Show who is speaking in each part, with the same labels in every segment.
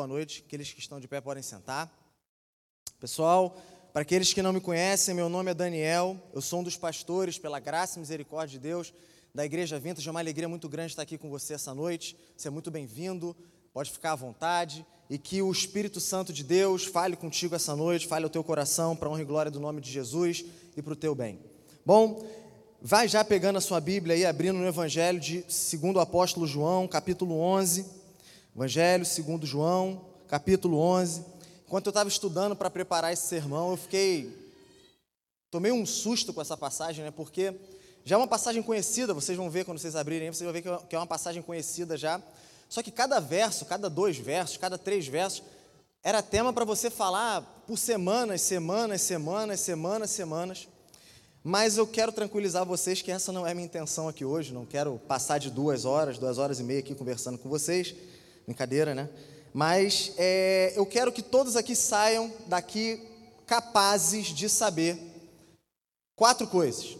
Speaker 1: Boa noite. Aqueles que estão de pé podem sentar. Pessoal, para aqueles que não me conhecem, meu nome é Daniel, eu sou um dos pastores, pela graça e misericórdia de Deus, da Igreja Vintage. É uma alegria muito grande estar aqui com você essa noite. Você é muito bem-vindo, pode ficar à vontade e que o Espírito Santo de Deus fale contigo essa noite, fale ao teu coração para honra e glória do nome de Jesus e para o teu bem. Bom, vai já pegando a sua Bíblia e abrindo no Evangelho de segundo o apóstolo João, capítulo 11. Evangelho segundo João, capítulo 11. Enquanto eu estava estudando para preparar esse sermão, eu fiquei tomei um susto com essa passagem, né? Porque já é uma passagem conhecida, vocês vão ver quando vocês abrirem, vocês vão ver que é uma passagem conhecida já. Só que cada verso, cada dois versos, cada três versos, era tema para você falar por semanas, semanas, semanas, semanas, semanas. Mas eu quero tranquilizar vocês que essa não é a minha intenção aqui hoje. Não quero passar de duas horas, duas horas e meia aqui conversando com vocês. Brincadeira, né? Mas é, eu quero que todos aqui saiam daqui capazes de saber quatro coisas.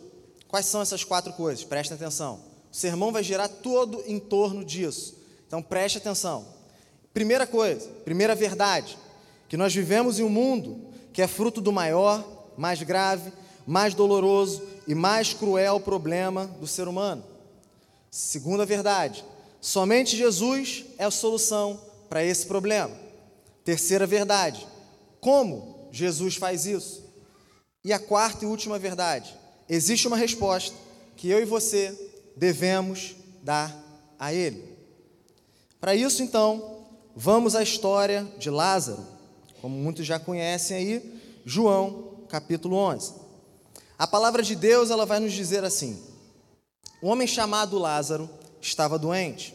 Speaker 1: Quais são essas quatro coisas? Prestem atenção. O sermão vai girar todo em torno disso. Então preste atenção. Primeira coisa, primeira verdade, que nós vivemos em um mundo que é fruto do maior, mais grave, mais doloroso e mais cruel problema do ser humano. Segunda verdade, Somente Jesus é a solução para esse problema. Terceira verdade: como Jesus faz isso? E a quarta e última verdade: existe uma resposta que eu e você devemos dar a Ele. Para isso, então, vamos à história de Lázaro, como muitos já conhecem aí, João, capítulo 11. A palavra de Deus ela vai nos dizer assim: um homem chamado Lázaro estava doente.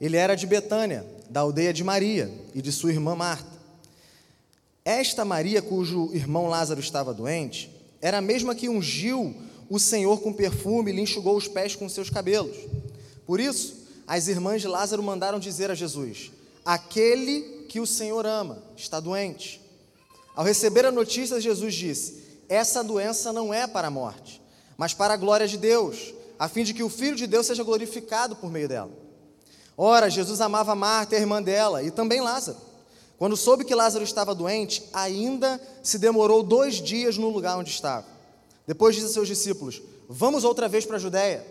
Speaker 1: Ele era de Betânia, da aldeia de Maria e de sua irmã Marta. Esta Maria, cujo irmão Lázaro estava doente, era a mesma que ungiu o Senhor com perfume e lhe enxugou os pés com seus cabelos. Por isso, as irmãs de Lázaro mandaram dizer a Jesus: Aquele que o Senhor ama está doente. Ao receber a notícia, Jesus disse: Essa doença não é para a morte, mas para a glória de Deus, a fim de que o Filho de Deus seja glorificado por meio dela. Ora, Jesus amava Marta, a irmã dela, e também Lázaro. Quando soube que Lázaro estava doente, ainda se demorou dois dias no lugar onde estava. Depois disse a seus discípulos: Vamos outra vez para a Judéia.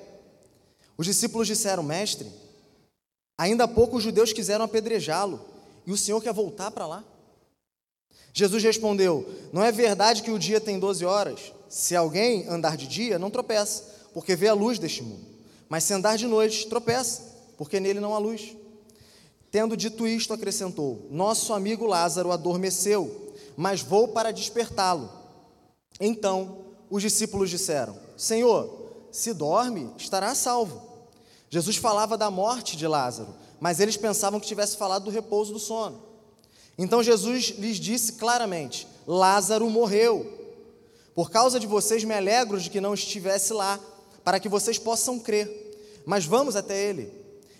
Speaker 1: Os discípulos disseram: Mestre, ainda há pouco os judeus quiseram apedrejá-lo, e o Senhor quer voltar para lá? Jesus respondeu: Não é verdade que o dia tem doze horas? Se alguém andar de dia, não tropeça porque vê a luz deste mundo. Mas se andar de noite, tropeça, porque nele não há luz. Tendo dito isto, acrescentou: Nosso amigo Lázaro adormeceu, mas vou para despertá-lo. Então os discípulos disseram: Senhor, se dorme, estará salvo. Jesus falava da morte de Lázaro, mas eles pensavam que tivesse falado do repouso do sono. Então Jesus lhes disse claramente: Lázaro morreu. Por causa de vocês, me alegro de que não estivesse lá, para que vocês possam crer. Mas vamos até ele.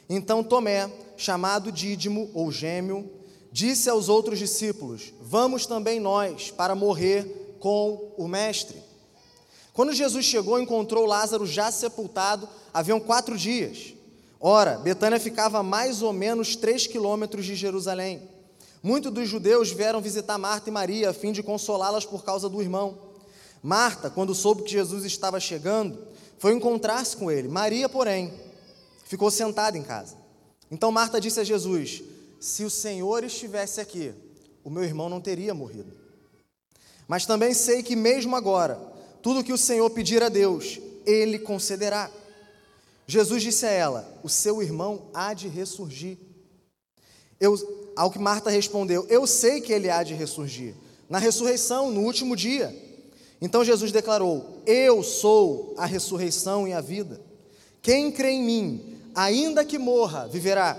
Speaker 1: Então Tomé, chamado Dídimo ou Gêmeo, disse aos outros discípulos: Vamos também nós para morrer com o Mestre. Quando Jesus chegou, encontrou Lázaro já sepultado, haviam quatro dias. Ora, Betânia ficava a mais ou menos três quilômetros de Jerusalém. Muitos dos judeus vieram visitar Marta e Maria a fim de consolá-las por causa do irmão. Marta, quando soube que Jesus estava chegando, foi encontrar-se com ele. Maria, porém, ficou sentada em casa. Então Marta disse a Jesus: Se o Senhor estivesse aqui, o meu irmão não teria morrido. Mas também sei que, mesmo agora, tudo que o Senhor pedir a Deus, Ele concederá. Jesus disse a ela: O seu irmão há de ressurgir. Eu, ao que Marta respondeu: Eu sei que ele há de ressurgir, na ressurreição, no último dia. Então Jesus declarou: Eu sou a ressurreição e a vida. Quem crê em mim, ainda que morra, viverá.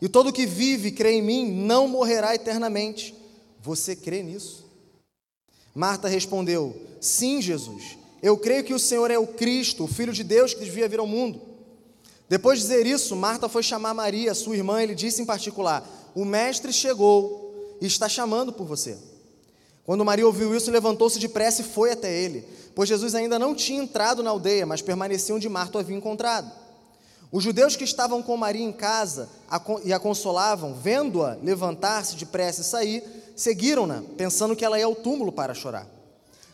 Speaker 1: E todo que vive e crê em mim não morrerá eternamente. Você crê nisso? Marta respondeu: Sim, Jesus. Eu creio que o Senhor é o Cristo, o Filho de Deus que devia vir ao mundo. Depois de dizer isso, Marta foi chamar Maria, sua irmã, e lhe disse em particular: O Mestre chegou e está chamando por você. Quando Maria ouviu isso, levantou-se depressa e foi até ele, pois Jesus ainda não tinha entrado na aldeia, mas permanecia onde Marta o havia encontrado. Os judeus que estavam com Maria em casa e a consolavam, vendo-a levantar-se depressa e sair, seguiram-na, pensando que ela ia ao túmulo para chorar.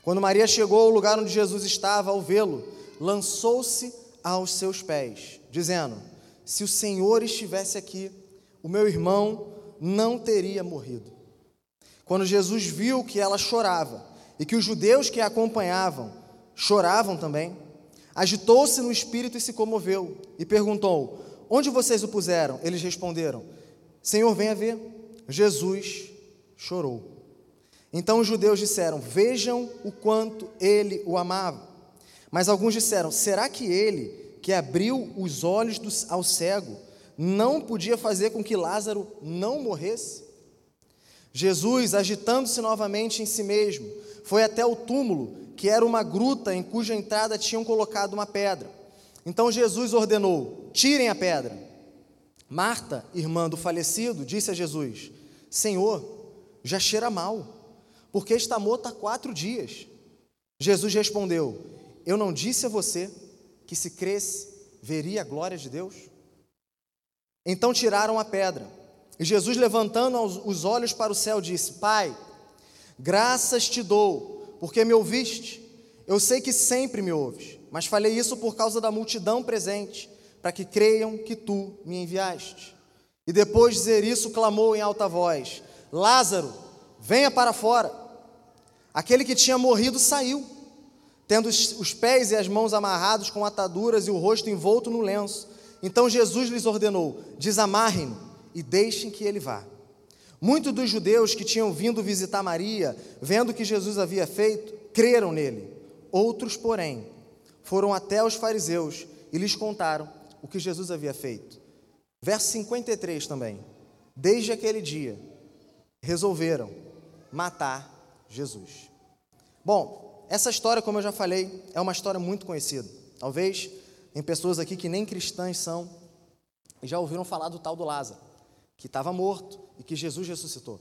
Speaker 1: Quando Maria chegou ao lugar onde Jesus estava, ao vê-lo, lançou-se aos seus pés, dizendo: Se o Senhor estivesse aqui, o meu irmão não teria morrido. Quando Jesus viu que ela chorava e que os judeus que a acompanhavam choravam também, agitou-se no espírito e se comoveu e perguntou: Onde vocês o puseram? Eles responderam: Senhor, venha ver. Jesus chorou. Então os judeus disseram: Vejam o quanto ele o amava. Mas alguns disseram: Será que ele, que abriu os olhos do, ao cego, não podia fazer com que Lázaro não morresse? Jesus, agitando-se novamente em si mesmo, foi até o túmulo, que era uma gruta em cuja entrada tinham colocado uma pedra. Então Jesus ordenou: Tirem a pedra. Marta, irmã do falecido, disse a Jesus: Senhor, já cheira mal, porque está morto há quatro dias. Jesus respondeu: Eu não disse a você que se cresce, veria a glória de Deus? Então tiraram a pedra. E Jesus, levantando os olhos para o céu, disse: Pai, graças te dou, porque me ouviste. Eu sei que sempre me ouves, mas falei isso por causa da multidão presente, para que creiam que tu me enviaste. E depois de dizer isso, clamou em alta voz: Lázaro, venha para fora. Aquele que tinha morrido saiu, tendo os pés e as mãos amarrados com ataduras e o rosto envolto no lenço. Então Jesus lhes ordenou: Desamarrem-no e deixem que ele vá. Muitos dos judeus que tinham vindo visitar Maria, vendo o que Jesus havia feito, creram nele. Outros, porém, foram até os fariseus e lhes contaram o que Jesus havia feito. Verso 53 também. Desde aquele dia, resolveram matar Jesus. Bom, essa história, como eu já falei, é uma história muito conhecida. Talvez em pessoas aqui que nem cristãs são, já ouviram falar do tal do Lázaro que estava morto e que Jesus ressuscitou.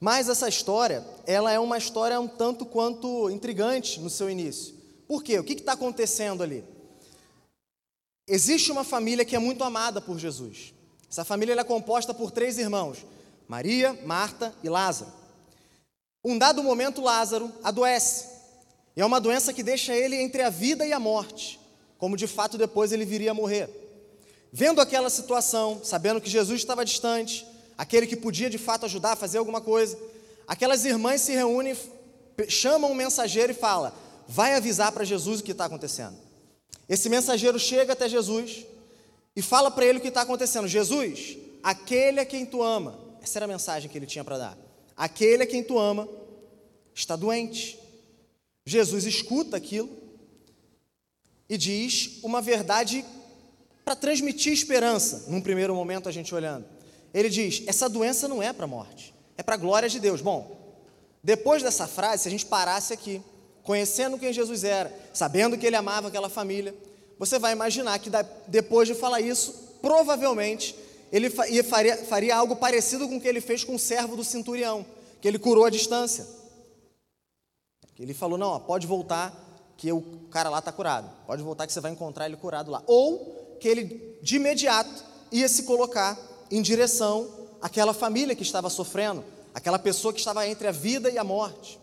Speaker 1: Mas essa história, ela é uma história um tanto quanto intrigante no seu início. Por quê? O que está acontecendo ali? Existe uma família que é muito amada por Jesus. Essa família é composta por três irmãos: Maria, Marta e Lázaro. Um dado momento, Lázaro adoece. E é uma doença que deixa ele entre a vida e a morte, como de fato depois ele viria a morrer. Vendo aquela situação, sabendo que Jesus estava distante, aquele que podia de fato ajudar a fazer alguma coisa, aquelas irmãs se reúnem, chamam um mensageiro e fala: vai avisar para Jesus o que está acontecendo. Esse mensageiro chega até Jesus e fala para ele o que está acontecendo. Jesus, aquele a quem tu ama, essa era a mensagem que ele tinha para dar. Aquele a quem tu ama está doente. Jesus escuta aquilo e diz uma verdade para transmitir esperança, num primeiro momento a gente olhando. Ele diz: essa doença não é para a morte, é para a glória de Deus. Bom, depois dessa frase, se a gente parasse aqui, conhecendo quem Jesus era, sabendo que ele amava aquela família, você vai imaginar que depois de falar isso, provavelmente ele faria, faria algo parecido com o que ele fez com o servo do centurião, que ele curou a distância. Ele falou: não, ó, pode voltar, que o cara lá está curado. Pode voltar que você vai encontrar ele curado lá. Ou que ele de imediato ia se colocar em direção àquela família que estava sofrendo, aquela pessoa que estava entre a vida e a morte.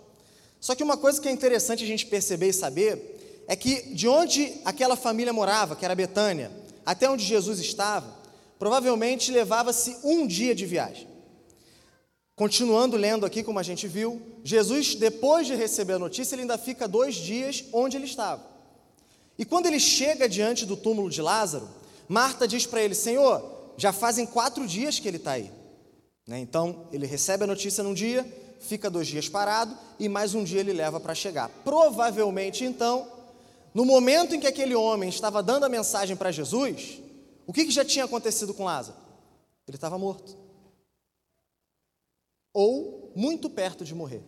Speaker 1: Só que uma coisa que é interessante a gente perceber e saber é que de onde aquela família morava, que era Betânia, até onde Jesus estava, provavelmente levava-se um dia de viagem. Continuando lendo aqui, como a gente viu, Jesus, depois de receber a notícia, ele ainda fica dois dias onde ele estava. E quando ele chega diante do túmulo de Lázaro, Marta diz para ele: Senhor, já fazem quatro dias que ele está aí. Né? Então, ele recebe a notícia num dia, fica dois dias parado e mais um dia ele leva para chegar. Provavelmente, então, no momento em que aquele homem estava dando a mensagem para Jesus, o que, que já tinha acontecido com Lázaro? Ele estava morto. Ou muito perto de morrer.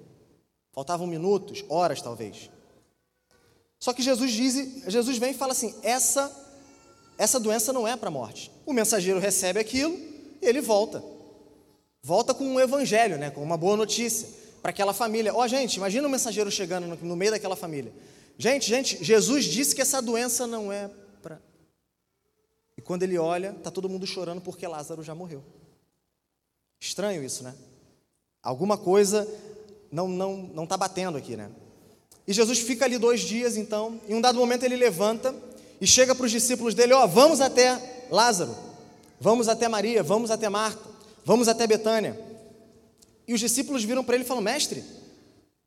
Speaker 1: Faltavam minutos, horas talvez. Só que Jesus diz, Jesus vem e fala assim: essa essa doença não é para a morte. O mensageiro recebe aquilo e ele volta. Volta com um evangelho, né, com uma boa notícia para aquela família. Ó, oh, gente, imagina o mensageiro chegando no, no meio daquela família. Gente, gente, Jesus disse que essa doença não é para. E quando ele olha, está todo mundo chorando porque Lázaro já morreu. Estranho isso, né? Alguma coisa não não não está batendo aqui, né? E Jesus fica ali dois dias, então. Em um dado momento ele levanta e chega para os discípulos dele: Ó, oh, vamos até Lázaro, vamos até Maria, vamos até Marta, vamos até Betânia. E os discípulos viram para ele e falam: Mestre,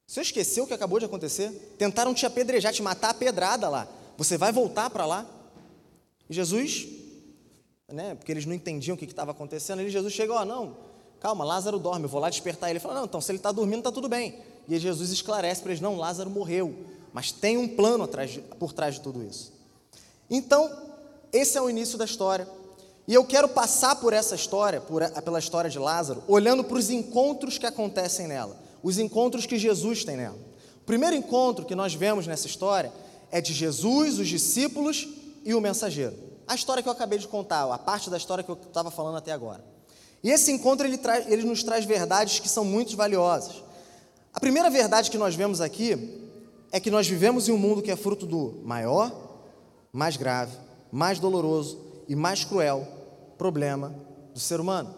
Speaker 1: você esqueceu o que acabou de acontecer? Tentaram te apedrejar, te matar a pedrada lá. Você vai voltar para lá? E Jesus, né, porque eles não entendiam o que estava acontecendo, ele, Jesus chega: Ó, oh, não, calma, Lázaro dorme, eu vou lá despertar ele. Ele fala: Não, então se ele está dormindo, está tudo bem. E Jesus esclarece para eles: Não, Lázaro morreu, mas tem um plano atrás de, por trás de tudo isso. Então, esse é o início da história. E eu quero passar por essa história, por, pela história de Lázaro, olhando para os encontros que acontecem nela, os encontros que Jesus tem nela. O primeiro encontro que nós vemos nessa história é de Jesus, os discípulos e o mensageiro. A história que eu acabei de contar, a parte da história que eu estava falando até agora. E esse encontro ele, ele nos traz verdades que são muito valiosas. A primeira verdade que nós vemos aqui é que nós vivemos em um mundo que é fruto do maior, mais grave, mais doloroso e mais cruel problema do ser humano.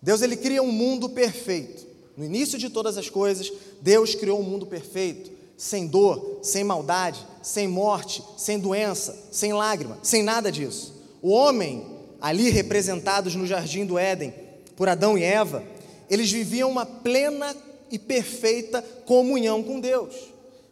Speaker 1: Deus ele cria um mundo perfeito. No início de todas as coisas, Deus criou um mundo perfeito, sem dor, sem maldade, sem morte, sem doença, sem lágrima, sem nada disso. O homem, ali representados no jardim do Éden por Adão e Eva, eles viviam uma plena e perfeita comunhão com Deus.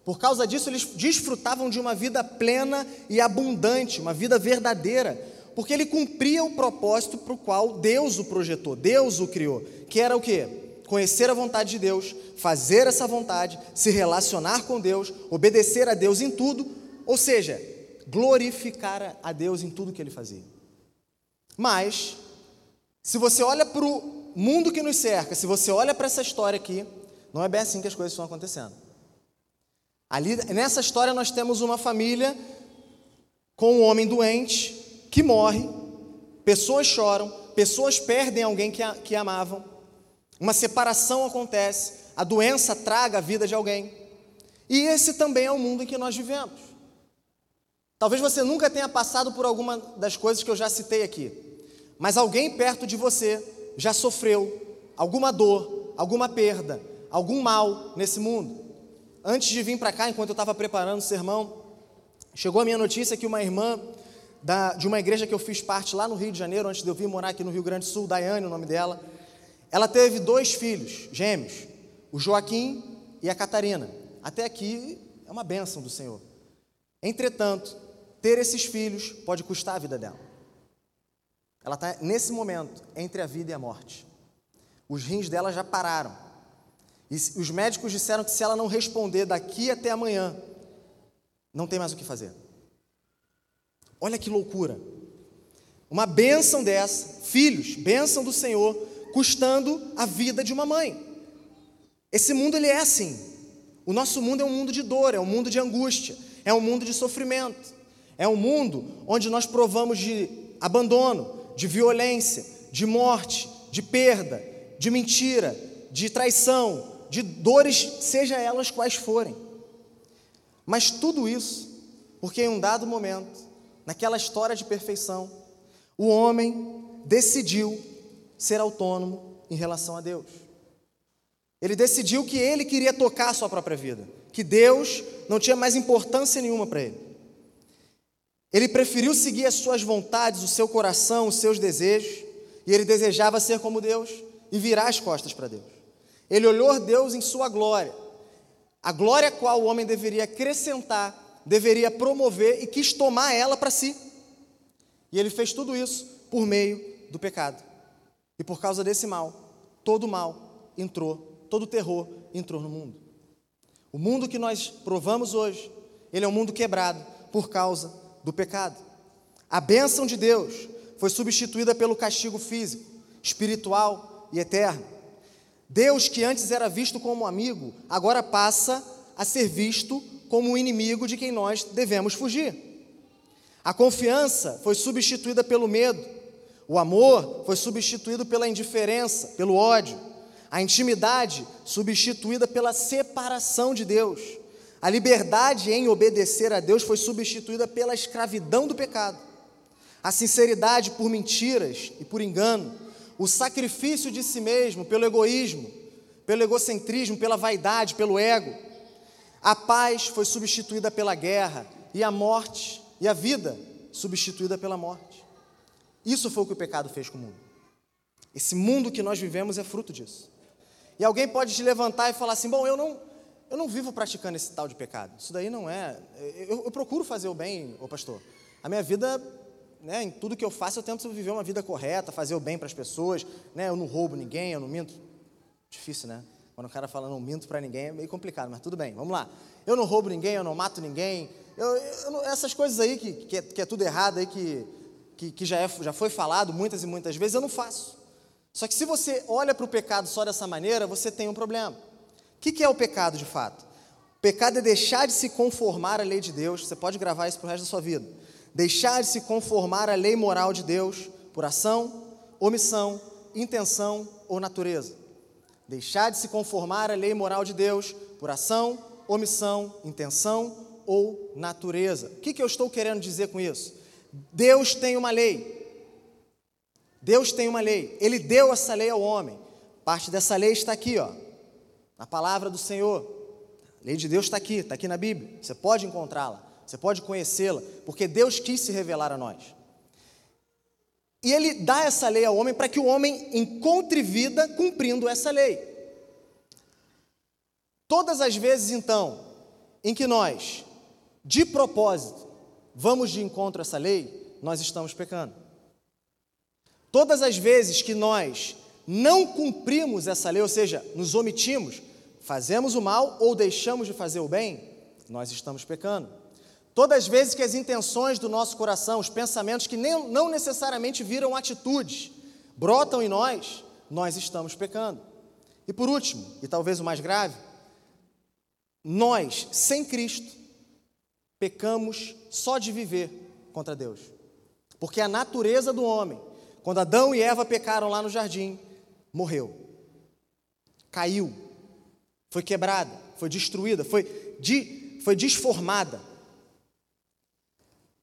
Speaker 1: Por causa disso, eles desfrutavam de uma vida plena e abundante, uma vida verdadeira, porque ele cumpria o propósito para o qual Deus o projetou, Deus o criou, que era o quê? Conhecer a vontade de Deus, fazer essa vontade, se relacionar com Deus, obedecer a Deus em tudo, ou seja, glorificar a Deus em tudo que ele fazia. Mas, se você olha para o mundo que nos cerca, se você olha para essa história aqui, não é bem assim que as coisas estão acontecendo. Ali, nessa história, nós temos uma família com um homem doente que morre, pessoas choram, pessoas perdem alguém que, que amavam, uma separação acontece, a doença traga a vida de alguém. E esse também é o mundo em que nós vivemos. Talvez você nunca tenha passado por alguma das coisas que eu já citei aqui, mas alguém perto de você já sofreu alguma dor, alguma perda, algum mal nesse mundo. Antes de vir para cá, enquanto eu estava preparando o sermão, chegou a minha notícia que uma irmã da, de uma igreja que eu fiz parte lá no Rio de Janeiro, antes de eu vir morar aqui no Rio Grande do Sul, Daiane, o nome dela, ela teve dois filhos gêmeos, o Joaquim e a Catarina. Até aqui é uma bênção do Senhor. Entretanto, ter esses filhos pode custar a vida dela. Ela está nesse momento entre a vida e a morte. Os rins dela já pararam. E os médicos disseram que se ela não responder daqui até amanhã, não tem mais o que fazer. Olha que loucura. Uma bênção dessa, filhos, bênção do Senhor, custando a vida de uma mãe. Esse mundo ele é assim. O nosso mundo é um mundo de dor, é um mundo de angústia, é um mundo de sofrimento. É um mundo onde nós provamos de abandono, de violência, de morte, de perda, de mentira, de traição, de dores, seja elas quais forem. Mas tudo isso, porque em um dado momento, naquela história de perfeição, o homem decidiu ser autônomo em relação a Deus. Ele decidiu que ele queria tocar a sua própria vida, que Deus não tinha mais importância nenhuma para ele. Ele preferiu seguir as suas vontades, o seu coração, os seus desejos, e ele desejava ser como Deus e virar as costas para Deus. Ele olhou Deus em sua glória, a glória a qual o homem deveria acrescentar, deveria promover e quis tomar ela para si. E ele fez tudo isso por meio do pecado. E por causa desse mal, todo mal entrou, todo terror entrou no mundo. O mundo que nós provamos hoje, ele é um mundo quebrado por causa do pecado. A bênção de Deus foi substituída pelo castigo físico, espiritual e eterno. Deus, que antes era visto como amigo, agora passa a ser visto como um inimigo de quem nós devemos fugir. A confiança foi substituída pelo medo, o amor foi substituído pela indiferença, pelo ódio, a intimidade substituída pela separação de Deus, a liberdade em obedecer a Deus foi substituída pela escravidão do pecado. a sinceridade por mentiras e por engano, o sacrifício de si mesmo pelo egoísmo, pelo egocentrismo, pela vaidade, pelo ego. A paz foi substituída pela guerra e a morte e a vida substituída pela morte. Isso foi o que o pecado fez com o mundo. Esse mundo que nós vivemos é fruto disso. E alguém pode te levantar e falar assim: bom, eu não, eu não vivo praticando esse tal de pecado. Isso daí não é. Eu, eu procuro fazer o bem, ô pastor. A minha vida né, em tudo que eu faço, eu tento viver uma vida correta, fazer o bem para as pessoas, né, eu não roubo ninguém, eu não minto. Difícil, né? Quando o cara fala não minto para ninguém é meio complicado, mas tudo bem, vamos lá. Eu não roubo ninguém, eu não mato ninguém, eu, eu, essas coisas aí que, que é, que, é, tudo errado aí, que, que, que já, é, já foi falado muitas e muitas vezes, eu não faço. Só que se você olha para o pecado só dessa maneira, você tem um problema. O que, que é o pecado de fato? O pecado é deixar de se conformar à lei de Deus, você pode gravar isso para o resto da sua vida deixar de se conformar à lei moral de Deus por ação, omissão, intenção ou natureza. Deixar de se conformar à lei moral de Deus por ação, omissão, intenção ou natureza. O que, que eu estou querendo dizer com isso? Deus tem uma lei. Deus tem uma lei. Ele deu essa lei ao homem. Parte dessa lei está aqui, ó, na palavra do Senhor. A lei de Deus está aqui, está aqui na Bíblia. Você pode encontrá-la você pode conhecê-la, porque Deus quis se revelar a nós. E Ele dá essa lei ao homem para que o homem encontre vida cumprindo essa lei. Todas as vezes, então, em que nós, de propósito, vamos de encontro a essa lei, nós estamos pecando. Todas as vezes que nós não cumprimos essa lei, ou seja, nos omitimos, fazemos o mal ou deixamos de fazer o bem, nós estamos pecando. Todas as vezes que as intenções do nosso coração, os pensamentos que nem, não necessariamente viram atitudes, brotam em nós, nós estamos pecando. E por último, e talvez o mais grave, nós, sem Cristo, pecamos só de viver contra Deus. Porque a natureza do homem, quando Adão e Eva pecaram lá no jardim, morreu, caiu, foi quebrada, foi destruída, foi, de, foi desformada.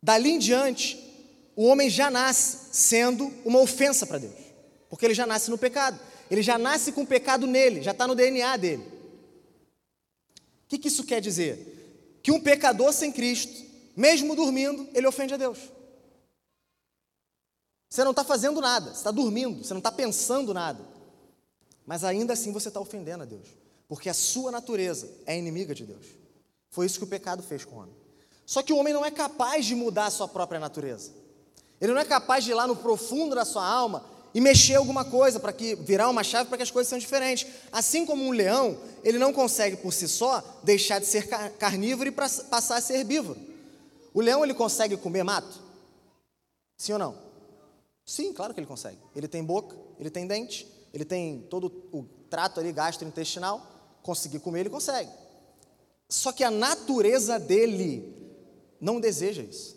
Speaker 1: Dali em diante, o homem já nasce sendo uma ofensa para Deus, porque ele já nasce no pecado, ele já nasce com o pecado nele, já está no DNA dele. O que, que isso quer dizer? Que um pecador sem Cristo, mesmo dormindo, ele ofende a Deus. Você não está fazendo nada, você está dormindo, você não está pensando nada, mas ainda assim você está ofendendo a Deus, porque a sua natureza é inimiga de Deus. Foi isso que o pecado fez com o homem. Só que o homem não é capaz de mudar a sua própria natureza. Ele não é capaz de ir lá no profundo da sua alma e mexer alguma coisa para que virar uma chave para que as coisas sejam diferentes. Assim como um leão, ele não consegue por si só deixar de ser carnívoro e passar a ser herbívoro. O leão ele consegue comer mato? Sim ou não? Sim, claro que ele consegue. Ele tem boca, ele tem dente, ele tem todo o trato ali gastrointestinal, conseguir comer ele consegue. Só que a natureza dele não deseja isso.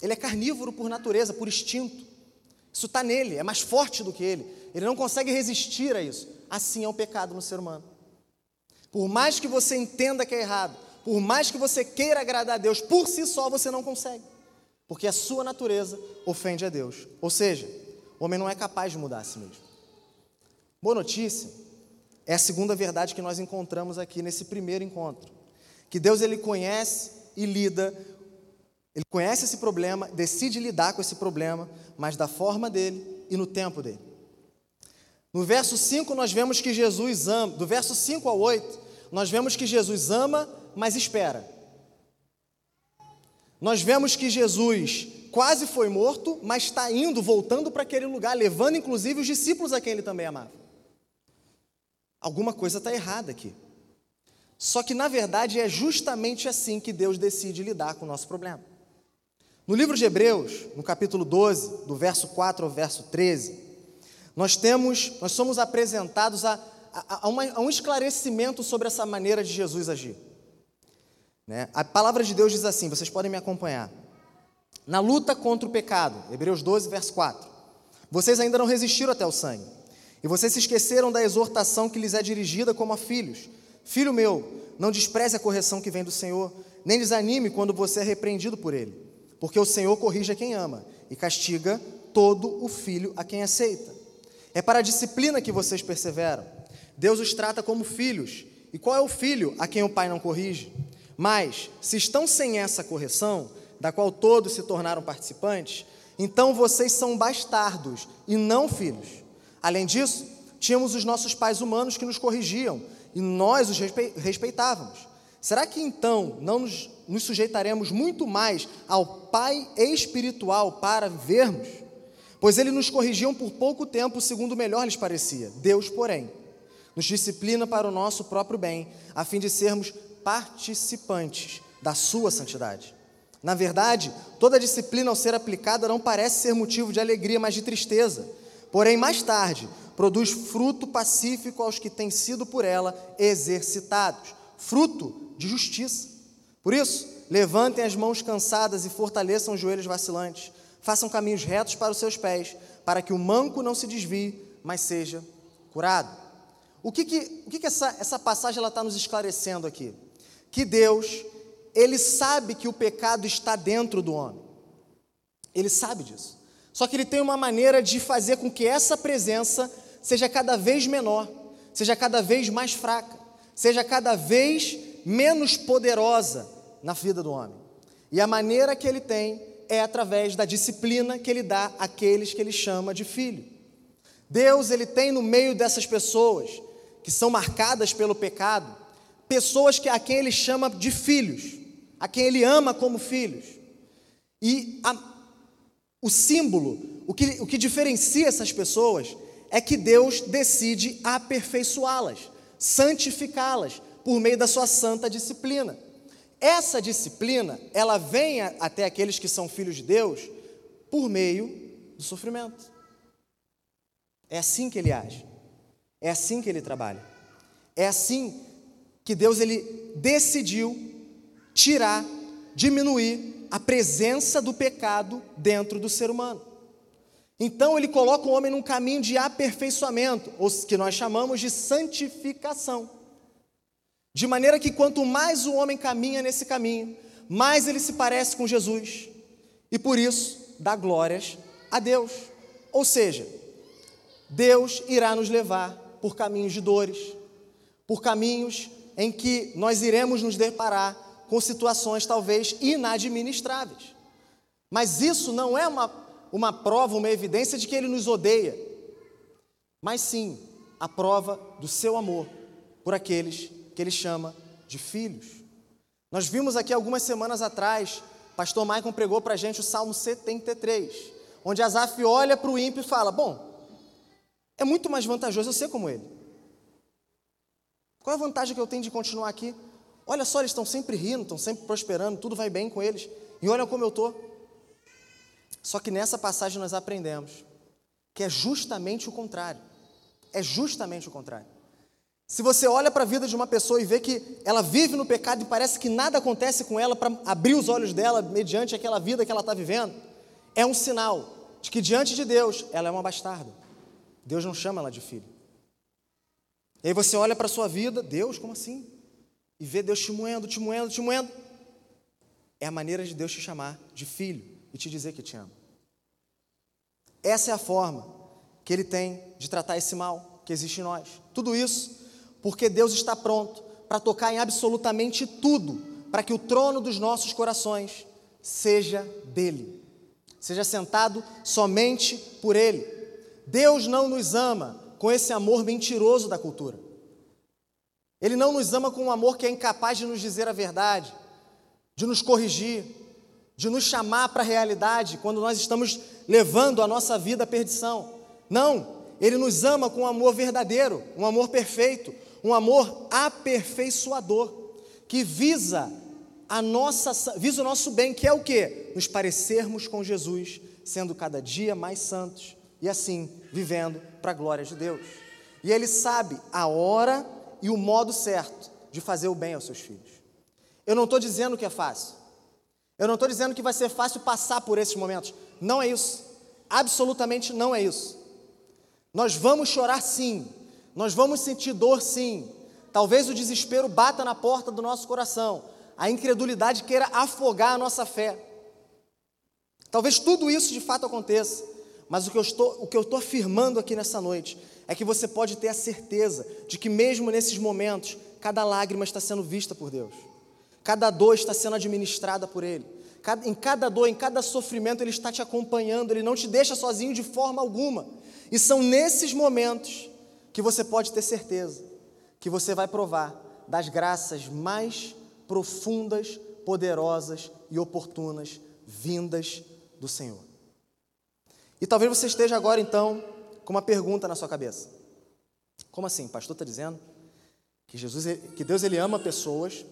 Speaker 1: Ele é carnívoro por natureza, por instinto. Isso está nele, é mais forte do que ele. Ele não consegue resistir a isso. Assim é o pecado no ser humano. Por mais que você entenda que é errado, por mais que você queira agradar a Deus, por si só você não consegue. Porque a sua natureza ofende a Deus. Ou seja, o homem não é capaz de mudar a si mesmo. Boa notícia é a segunda verdade que nós encontramos aqui nesse primeiro encontro que Deus ele conhece e lida, ele conhece esse problema, decide lidar com esse problema, mas da forma dele e no tempo dele. No verso 5 nós vemos que Jesus ama, do verso 5 ao 8, nós vemos que Jesus ama, mas espera. Nós vemos que Jesus quase foi morto, mas está indo, voltando para aquele lugar, levando inclusive os discípulos a quem ele também amava. Alguma coisa está errada aqui. Só que, na verdade, é justamente assim que Deus decide lidar com o nosso problema. No livro de Hebreus, no capítulo 12, do verso 4 ao verso 13, nós temos, nós somos apresentados a, a, a, uma, a um esclarecimento sobre essa maneira de Jesus agir. Né? A palavra de Deus diz assim, vocês podem me acompanhar. Na luta contra o pecado, Hebreus 12, verso 4, vocês ainda não resistiram até o sangue, e vocês se esqueceram da exortação que lhes é dirigida como a filhos. Filho meu, não despreze a correção que vem do Senhor, nem desanime quando você é repreendido por ele. porque o Senhor corrige a quem ama e castiga todo o filho a quem aceita. É para a disciplina que vocês perseveram. Deus os trata como filhos. E qual é o filho a quem o pai não corrige? Mas, se estão sem essa correção, da qual todos se tornaram participantes, então vocês são bastardos e não filhos. Além disso, tínhamos os nossos pais humanos que nos corrigiam e nós os respeitávamos. Será que então não nos, nos sujeitaremos muito mais ao Pai espiritual para vivermos? Pois ele nos corrigiam por pouco tempo, segundo melhor lhes parecia. Deus, porém, nos disciplina para o nosso próprio bem, a fim de sermos participantes da sua santidade. Na verdade, toda disciplina ao ser aplicada não parece ser motivo de alegria, mas de tristeza. Porém, mais tarde, produz fruto pacífico aos que têm sido por ela exercitados fruto de justiça. Por isso, levantem as mãos cansadas e fortaleçam os joelhos vacilantes. Façam caminhos retos para os seus pés, para que o manco não se desvie, mas seja curado. O que, que, o que, que essa, essa passagem está nos esclarecendo aqui? Que Deus, Ele sabe que o pecado está dentro do homem. Ele sabe disso. Só que Ele tem uma maneira de fazer com que essa presença seja cada vez menor, seja cada vez mais fraca, seja cada vez menos poderosa na vida do homem. E a maneira que Ele tem é através da disciplina que Ele dá àqueles que Ele chama de filho. Deus, Ele tem no meio dessas pessoas que são marcadas pelo pecado, pessoas que, a quem Ele chama de filhos, a quem Ele ama como filhos. E a, o símbolo, o que, o que diferencia essas pessoas, é que Deus decide aperfeiçoá-las, santificá-las por meio da sua santa disciplina. Essa disciplina, ela vem até aqueles que são filhos de Deus por meio do sofrimento. É assim que ele age. É assim que ele trabalha. É assim que Deus ele decidiu tirar, diminuir a presença do pecado dentro do ser humano. Então ele coloca o homem num caminho de aperfeiçoamento, ou que nós chamamos de santificação. De maneira que quanto mais o homem caminha nesse caminho, mais ele se parece com Jesus, e por isso dá glórias a Deus. Ou seja, Deus irá nos levar por caminhos de dores, por caminhos em que nós iremos nos deparar com situações talvez inadministráveis. Mas isso não é uma, uma prova, uma evidência de que Ele nos odeia, mas sim a prova do seu amor por aqueles que Ele chama de filhos. Nós vimos aqui algumas semanas atrás, pastor Maicon pregou para a gente o Salmo 73, onde Asaf olha para o ímpio e fala: Bom, é muito mais vantajoso eu ser como ele. Qual é a vantagem que eu tenho de continuar aqui? Olha só, eles estão sempre rindo, estão sempre prosperando, tudo vai bem com eles. E olha como eu estou. Só que nessa passagem nós aprendemos que é justamente o contrário. É justamente o contrário. Se você olha para a vida de uma pessoa e vê que ela vive no pecado e parece que nada acontece com ela para abrir os olhos dela mediante aquela vida que ela está vivendo, é um sinal de que diante de Deus ela é uma bastarda. Deus não chama ela de filho. E aí você olha para a sua vida, Deus, como assim? E vê Deus te moendo, te moendo, te moendo. É a maneira de Deus te chamar de filho e te dizer que te ama. Essa é a forma que Ele tem de tratar esse mal que existe em nós. Tudo isso porque Deus está pronto para tocar em absolutamente tudo, para que o trono dos nossos corações seja dele, seja sentado somente por Ele. Deus não nos ama com esse amor mentiroso da cultura. Ele não nos ama com um amor que é incapaz de nos dizer a verdade, de nos corrigir, de nos chamar para a realidade quando nós estamos levando a nossa vida à perdição. Não, ele nos ama com um amor verdadeiro, um amor perfeito, um amor aperfeiçoador, que visa a nossa visa o nosso bem, que é o que? Nos parecermos com Jesus, sendo cada dia mais santos e assim vivendo para a glória de Deus. E ele sabe a hora e o modo certo de fazer o bem aos seus filhos. Eu não estou dizendo que é fácil. Eu não estou dizendo que vai ser fácil passar por esses momentos. Não é isso. Absolutamente não é isso. Nós vamos chorar sim. Nós vamos sentir dor sim. Talvez o desespero bata na porta do nosso coração. A incredulidade queira afogar a nossa fé. Talvez tudo isso de fato aconteça, mas o que eu estou, o que eu estou afirmando aqui nessa noite é que você pode ter a certeza de que, mesmo nesses momentos, cada lágrima está sendo vista por Deus, cada dor está sendo administrada por Ele, em cada dor, em cada sofrimento, Ele está te acompanhando, Ele não te deixa sozinho de forma alguma. E são nesses momentos que você pode ter certeza que você vai provar das graças mais profundas, poderosas e oportunas vindas do Senhor. E talvez você esteja agora então com uma pergunta na sua cabeça. Como assim? O pastor está dizendo que Jesus, que Deus ele ama pessoas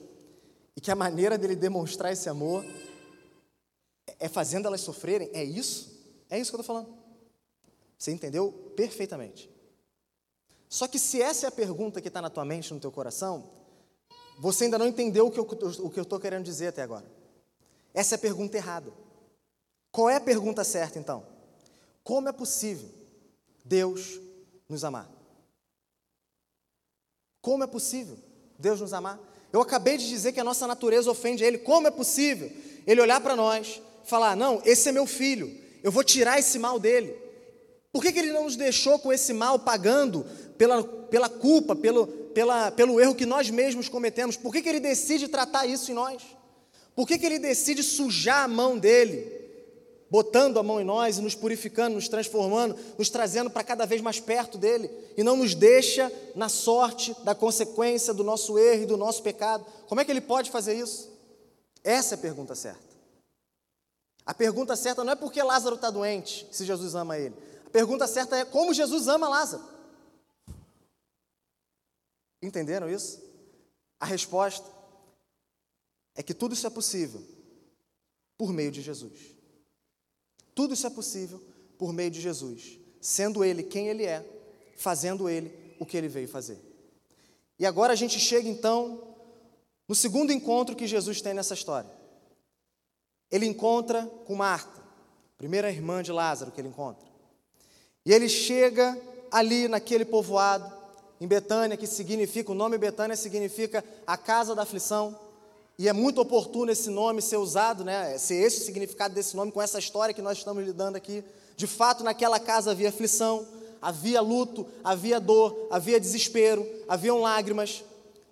Speaker 1: e que a maneira dele demonstrar esse amor é fazendo elas sofrerem? É isso? É isso que eu estou falando. Você entendeu perfeitamente. Só que se essa é a pergunta que está na tua mente, no teu coração, você ainda não entendeu o que eu estou querendo dizer até agora. Essa é a pergunta errada. Qual é a pergunta certa então? Como é possível Deus nos amar? Como é possível Deus nos amar? Eu acabei de dizer que a nossa natureza ofende Ele. Como é possível Ele olhar para nós falar: Não, esse é meu filho, eu vou tirar esse mal dele. Por que, que ele não nos deixou com esse mal pagando pela, pela culpa, pelo, pela, pelo erro que nós mesmos cometemos? Por que, que ele decide tratar isso em nós? Por que, que ele decide sujar a mão dele, botando a mão em nós e nos purificando, nos transformando, nos trazendo para cada vez mais perto dele e não nos deixa na sorte da consequência do nosso erro e do nosso pecado? Como é que ele pode fazer isso? Essa é a pergunta certa. A pergunta certa não é porque Lázaro está doente, se Jesus ama ele. A pergunta certa é como Jesus ama Lázaro. Entenderam isso? A resposta é que tudo isso é possível por meio de Jesus. Tudo isso é possível por meio de Jesus, sendo Ele quem Ele é, fazendo Ele o que Ele veio fazer. E agora a gente chega então no segundo encontro que Jesus tem nessa história. Ele encontra com Marta, primeira irmã de Lázaro que ele encontra. E ele chega ali naquele povoado, em Betânia, que significa, o nome Betânia significa a casa da aflição. E é muito oportuno esse nome ser usado, né? Ser esse o significado desse nome com essa história que nós estamos lidando aqui. De fato, naquela casa havia aflição, havia luto, havia dor, havia desespero, haviam lágrimas.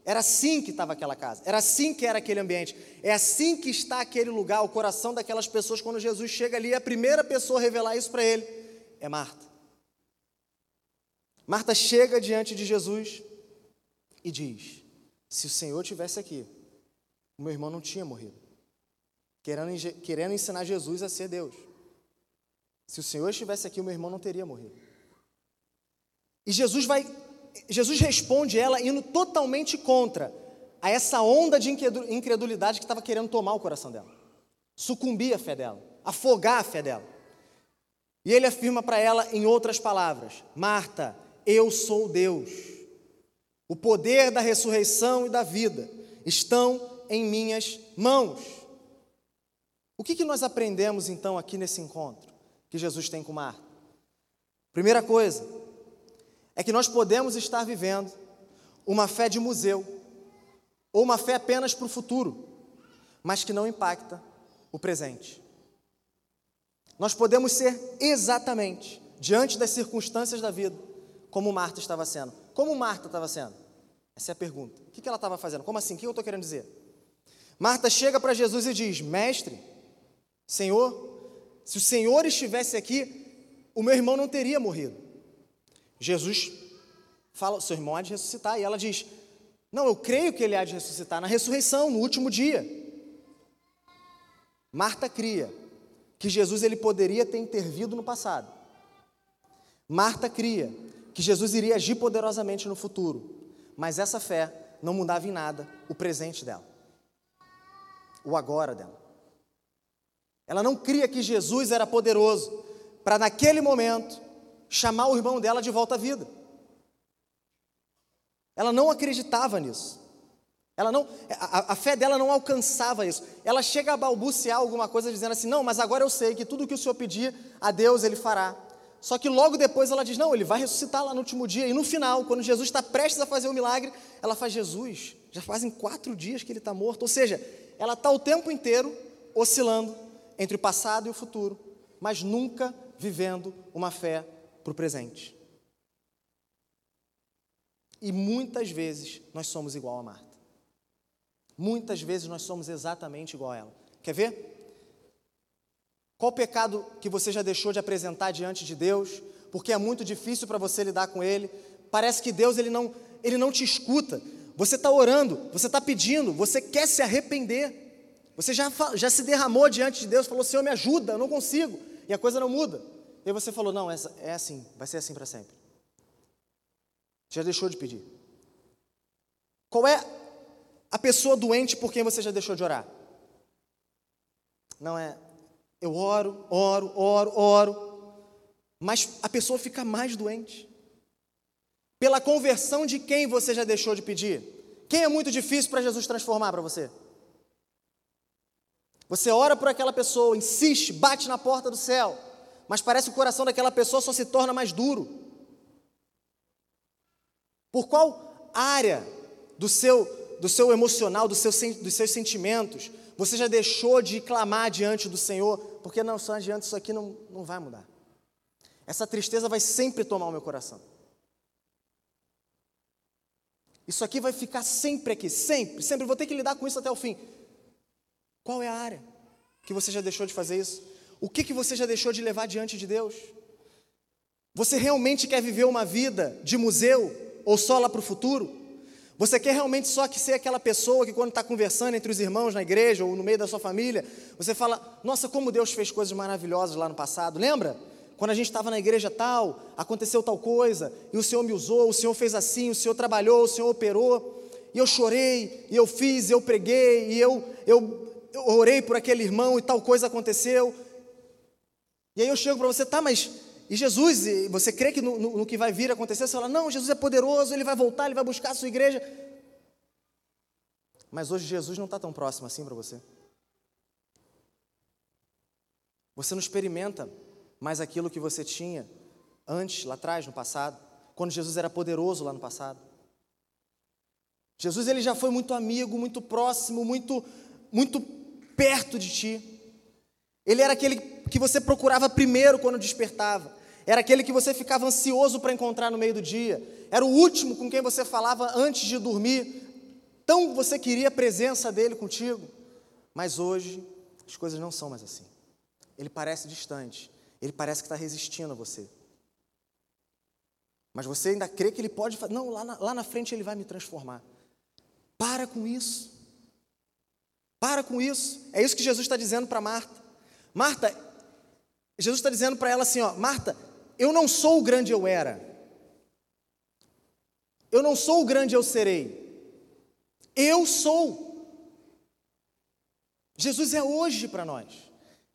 Speaker 1: Era assim que estava aquela casa, era assim que era aquele ambiente, é assim que está aquele lugar, o coração daquelas pessoas quando Jesus chega ali, a primeira pessoa a revelar isso para ele é Marta. Marta chega diante de Jesus e diz: Se o Senhor tivesse aqui, o meu irmão não tinha morrido. Querendo, querendo ensinar Jesus a ser Deus. Se o Senhor estivesse aqui, o meu irmão não teria morrido. E Jesus vai, Jesus responde ela indo totalmente contra a essa onda de incredulidade que estava querendo tomar o coração dela, sucumbir a fé dela, afogar a fé dela. E ele afirma para ela em outras palavras: Marta, eu sou Deus. O poder da ressurreição e da vida estão em minhas mãos. O que, que nós aprendemos então aqui nesse encontro que Jesus tem com Marta? Primeira coisa é que nós podemos estar vivendo uma fé de museu ou uma fé apenas para o futuro, mas que não impacta o presente. Nós podemos ser exatamente diante das circunstâncias da vida como Marta estava sendo. Como Marta estava sendo? Essa é a pergunta. O que ela estava fazendo? Como assim? O que eu estou querendo dizer? Marta chega para Jesus e diz: Mestre, Senhor, se o Senhor estivesse aqui, o meu irmão não teria morrido. Jesus fala: Seu irmão há de ressuscitar. E ela diz: Não, eu creio que ele há de ressuscitar na ressurreição, no último dia. Marta cria que Jesus ele poderia ter intervido no passado. Marta cria que Jesus iria agir poderosamente no futuro, mas essa fé não mudava em nada o presente dela, o agora dela. Ela não cria que Jesus era poderoso para, naquele momento, chamar o irmão dela de volta à vida. Ela não acreditava nisso. Ela não, a, a, fé dela não alcançava isso. Ela chega a balbuciar alguma coisa dizendo assim: "Não, mas agora eu sei que tudo que o Senhor pedir a Deus ele fará". Só que logo depois ela diz: Não, ele vai ressuscitar lá no último dia. E no final, quando Jesus está prestes a fazer o milagre, ela faz: Jesus, já fazem quatro dias que ele está morto. Ou seja, ela está o tempo inteiro oscilando entre o passado e o futuro, mas nunca vivendo uma fé para o presente. E muitas vezes nós somos igual a Marta. Muitas vezes nós somos exatamente igual a ela. Quer ver? Qual pecado que você já deixou de apresentar diante de Deus, porque é muito difícil para você lidar com ele? Parece que Deus ele não, ele não te escuta. Você está orando, você está pedindo, você quer se arrepender. Você já, já se derramou diante de Deus, falou: Senhor, me ajuda, eu não consigo. E a coisa não muda. E aí você falou: Não, é assim, vai ser assim para sempre. Já deixou de pedir. Qual é a pessoa doente por quem você já deixou de orar? Não é, eu oro, oro, oro, oro, mas a pessoa fica mais doente. Pela conversão de quem você já deixou de pedir? Quem é muito difícil para Jesus transformar para você? Você ora por aquela pessoa, insiste, bate na porta do céu, mas parece que o coração daquela pessoa só se torna mais duro. Por qual área do seu, do seu emocional, do seu, dos seus sentimentos, você já deixou de clamar diante do Senhor? Porque não, só adiante isso aqui não, não vai mudar. Essa tristeza vai sempre tomar o meu coração. Isso aqui vai ficar sempre aqui, sempre, sempre. Vou ter que lidar com isso até o fim. Qual é a área que você já deixou de fazer isso? O que, que você já deixou de levar diante de Deus? Você realmente quer viver uma vida de museu ou só lá para o futuro? Você quer realmente só que ser aquela pessoa que quando está conversando entre os irmãos na igreja ou no meio da sua família, você fala, nossa, como Deus fez coisas maravilhosas lá no passado, lembra? Quando a gente estava na igreja tal, aconteceu tal coisa, e o Senhor me usou, o Senhor fez assim, o Senhor trabalhou, o Senhor operou, e eu chorei, e eu fiz, e eu preguei, e eu, eu, eu orei por aquele irmão e tal coisa aconteceu. E aí eu chego para você, tá, mas e Jesus, você crê que no, no, no, que vai vir acontecer? Você fala, não, Jesus é poderoso, ele vai voltar, ele vai buscar a sua igreja. Mas hoje Jesus não está tão próximo assim para você. Você não experimenta mais aquilo que você tinha antes, lá atrás, no passado, quando Jesus era poderoso lá no passado. Jesus ele já foi muito amigo, muito próximo, muito muito perto de ti. Ele era aquele que você procurava primeiro quando despertava. Era aquele que você ficava ansioso para encontrar no meio do dia. Era o último com quem você falava antes de dormir. Tão você queria a presença dele contigo. Mas hoje as coisas não são mais assim. Ele parece distante. Ele parece que está resistindo a você. Mas você ainda crê que ele pode. Não, lá na, lá na frente ele vai me transformar. Para com isso. Para com isso. É isso que Jesus está dizendo para Marta. Marta, Jesus está dizendo para ela assim: ó, Marta, eu não sou o grande eu era. Eu não sou o grande eu serei. Eu sou. Jesus é hoje para nós.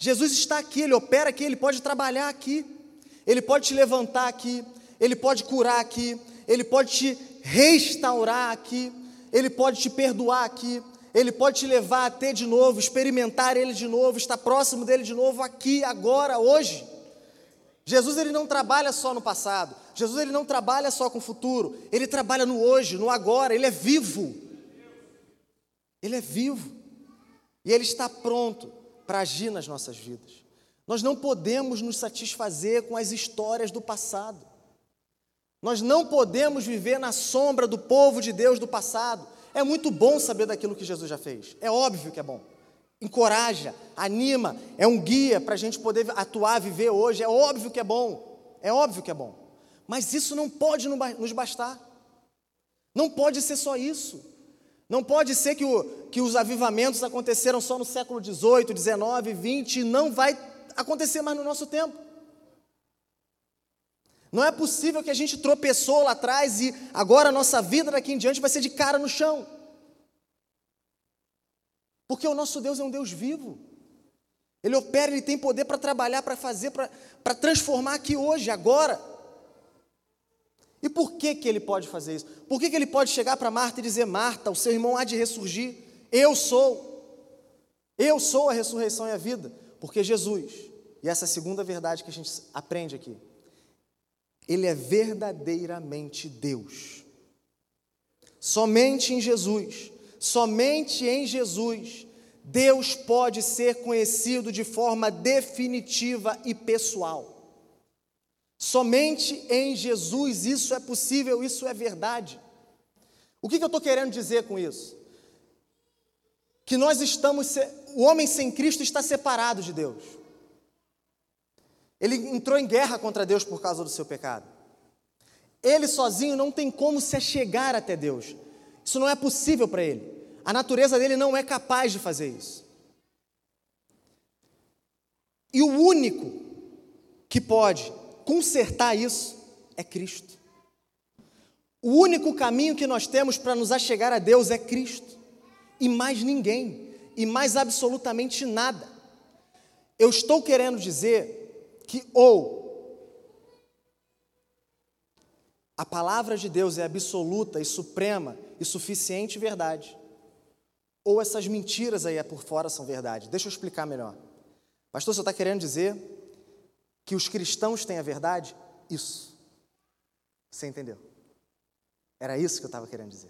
Speaker 1: Jesus está aqui, ele opera aqui, ele pode trabalhar aqui. Ele pode te levantar aqui, ele pode curar aqui, ele pode te restaurar aqui, ele pode te perdoar aqui, ele pode te levar a ter de novo, experimentar Ele de novo, estar próximo dele de novo aqui, agora, hoje. Jesus ele não trabalha só no passado, Jesus ele não trabalha só com o futuro, ele trabalha no hoje, no agora, ele é vivo. Ele é vivo. E ele está pronto para agir nas nossas vidas. Nós não podemos nos satisfazer com as histórias do passado. Nós não podemos viver na sombra do povo de Deus do passado. É muito bom saber daquilo que Jesus já fez. É óbvio que é bom. Encoraja, anima, é um guia para a gente poder atuar, viver hoje. É óbvio que é bom. É óbvio que é bom. Mas isso não pode nos bastar. Não pode ser só isso. Não pode ser que, o, que os avivamentos aconteceram só no século XVIII, XIX, XX e não vai acontecer mais no nosso tempo. Não é possível que a gente tropeçou lá atrás e agora a nossa vida daqui em diante vai ser de cara no chão. Porque o nosso Deus é um Deus vivo. Ele opera, ele tem poder para trabalhar, para fazer, para transformar aqui hoje, agora. E por que, que ele pode fazer isso? Por que, que ele pode chegar para Marta e dizer: Marta, o seu irmão há de ressurgir? Eu sou. Eu sou a ressurreição e a vida. Porque Jesus, e essa é a segunda verdade que a gente aprende aqui, ele é verdadeiramente Deus. Somente em Jesus, somente em Jesus, Deus pode ser conhecido de forma definitiva e pessoal. Somente em Jesus isso é possível, isso é verdade. O que, que eu estou querendo dizer com isso? Que nós estamos, o homem sem Cristo está separado de Deus. Ele entrou em guerra contra Deus por causa do seu pecado. Ele sozinho não tem como se achegar até Deus. Isso não é possível para ele. A natureza dele não é capaz de fazer isso. E o único que pode consertar isso é Cristo. O único caminho que nós temos para nos achegar a Deus é Cristo. E mais ninguém. E mais absolutamente nada. Eu estou querendo dizer que ou a palavra de Deus é absoluta e suprema e suficiente verdade, ou essas mentiras aí por fora são verdade. Deixa eu explicar melhor. Pastor, você está querendo dizer que os cristãos têm a verdade? Isso. Você entendeu? Era isso que eu estava querendo dizer.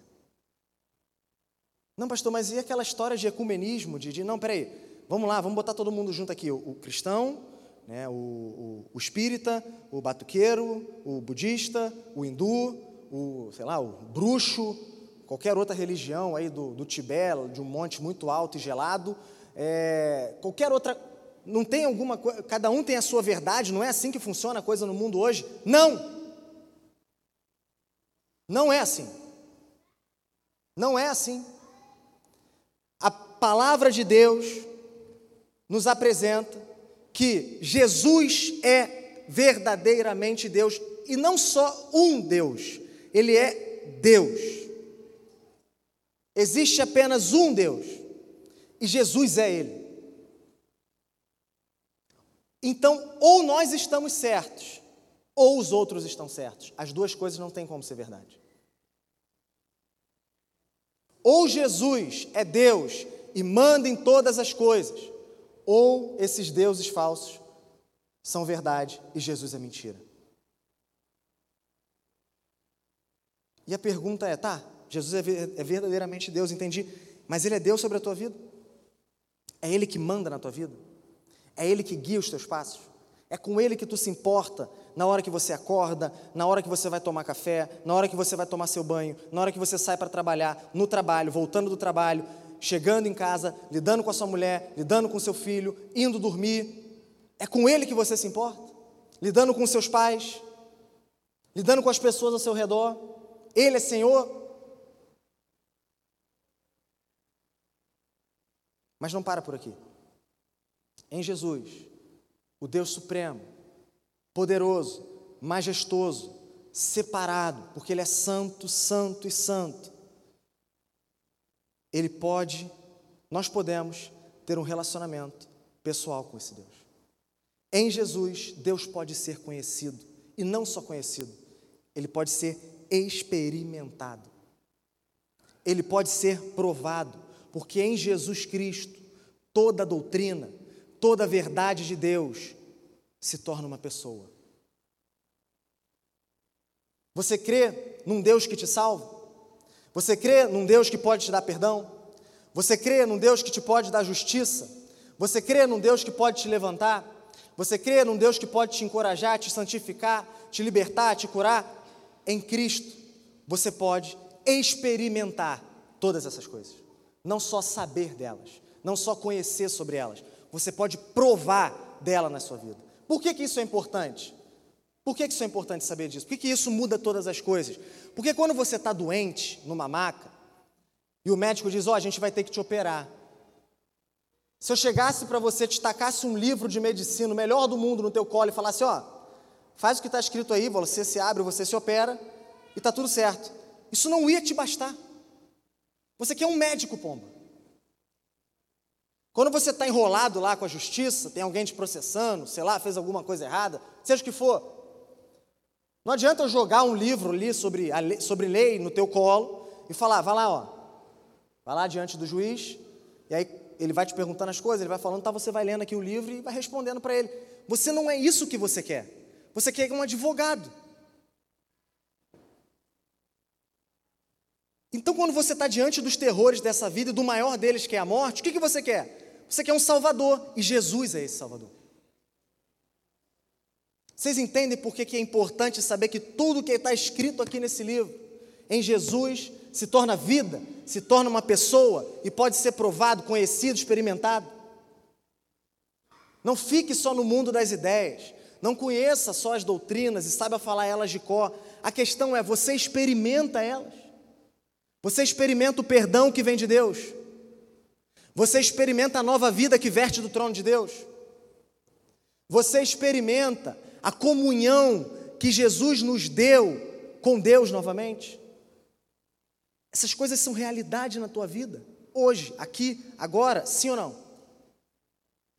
Speaker 1: Não, pastor, mas e aquela história de ecumenismo, de, de não, peraí, vamos lá, vamos botar todo mundo junto aqui, o, o cristão, né, o, o, o, espírita, o batuqueiro, o budista, o hindu, o, sei lá, o bruxo, qualquer outra religião aí do, do Tibete, de um monte muito alto e gelado, é, qualquer outra, não tem alguma coisa, cada um tem a sua verdade, não é assim que funciona a coisa no mundo hoje? Não! Não é assim. Não é assim. A palavra de Deus nos apresenta que Jesus é verdadeiramente Deus e não só um Deus, ele é Deus. Existe apenas um Deus e Jesus é Ele. Então, ou nós estamos certos, ou os outros estão certos. As duas coisas não têm como ser verdade. Ou Jesus é Deus e manda em todas as coisas, ou esses deuses falsos são verdade e Jesus é mentira. E a pergunta é: tá, Jesus é, é verdadeiramente Deus, entendi. Mas Ele é Deus sobre a tua vida? É Ele que manda na tua vida? É Ele que guia os teus passos? É com Ele que tu se importa na hora que você acorda, na hora que você vai tomar café, na hora que você vai tomar seu banho, na hora que você sai para trabalhar, no trabalho, voltando do trabalho, chegando em casa, lidando com a sua mulher, lidando com seu filho, indo dormir. É com Ele que você se importa? Lidando com seus pais, lidando com as pessoas ao seu redor. Ele é Senhor? Mas não para por aqui. Em Jesus, o Deus Supremo, poderoso, majestoso, separado, porque Ele é santo, santo e santo, Ele pode, nós podemos ter um relacionamento pessoal com esse Deus. Em Jesus, Deus pode ser conhecido, e não só conhecido, ele pode ser experimentado, ele pode ser provado, porque em Jesus Cristo toda doutrina, toda verdade de Deus se torna uma pessoa. Você crê num Deus que te salva? Você crê num Deus que pode te dar perdão? Você crê num Deus que te pode dar justiça? Você crê num Deus que pode te levantar? Você crê num Deus que pode te encorajar, te santificar, te libertar, te curar? Em Cristo, você pode experimentar todas essas coisas não só saber delas, não só conhecer sobre elas, você pode provar dela na sua vida. Por que, que isso é importante? Por que, que isso é importante saber disso? Por que, que isso muda todas as coisas? Porque quando você está doente numa maca e o médico diz: Ó, oh, a gente vai ter que te operar. Se eu chegasse para você, te tacasse um livro de medicina, o melhor do mundo, no teu colo e falasse: Ó, oh, faz o que está escrito aí, você se abre, você se opera e está tudo certo. Isso não ia te bastar. Você quer um médico, pomba. Quando você está enrolado lá com a justiça, tem alguém te processando, sei lá, fez alguma coisa errada, seja o que for. Não adianta eu jogar um livro ali sobre, lei, sobre lei no teu colo e falar, vai lá, ó. Vai lá diante do juiz, e aí ele vai te perguntando as coisas, ele vai falando, tá, você vai lendo aqui o livro e vai respondendo para ele. Você não é isso que você quer. Você quer um advogado. Então, quando você está diante dos terrores dessa vida e do maior deles, que é a morte, o que, que você quer? Você quer um Salvador, e Jesus é esse Salvador. Vocês entendem por que, que é importante saber que tudo que está escrito aqui nesse livro, em Jesus, se torna vida, se torna uma pessoa e pode ser provado, conhecido, experimentado? Não fique só no mundo das ideias, não conheça só as doutrinas e saiba falar elas de cor. A questão é: você experimenta elas? Você experimenta o perdão que vem de Deus? Você experimenta a nova vida que verte do trono de Deus? Você experimenta a comunhão que Jesus nos deu com Deus novamente? Essas coisas são realidade na tua vida, hoje, aqui, agora, sim ou não?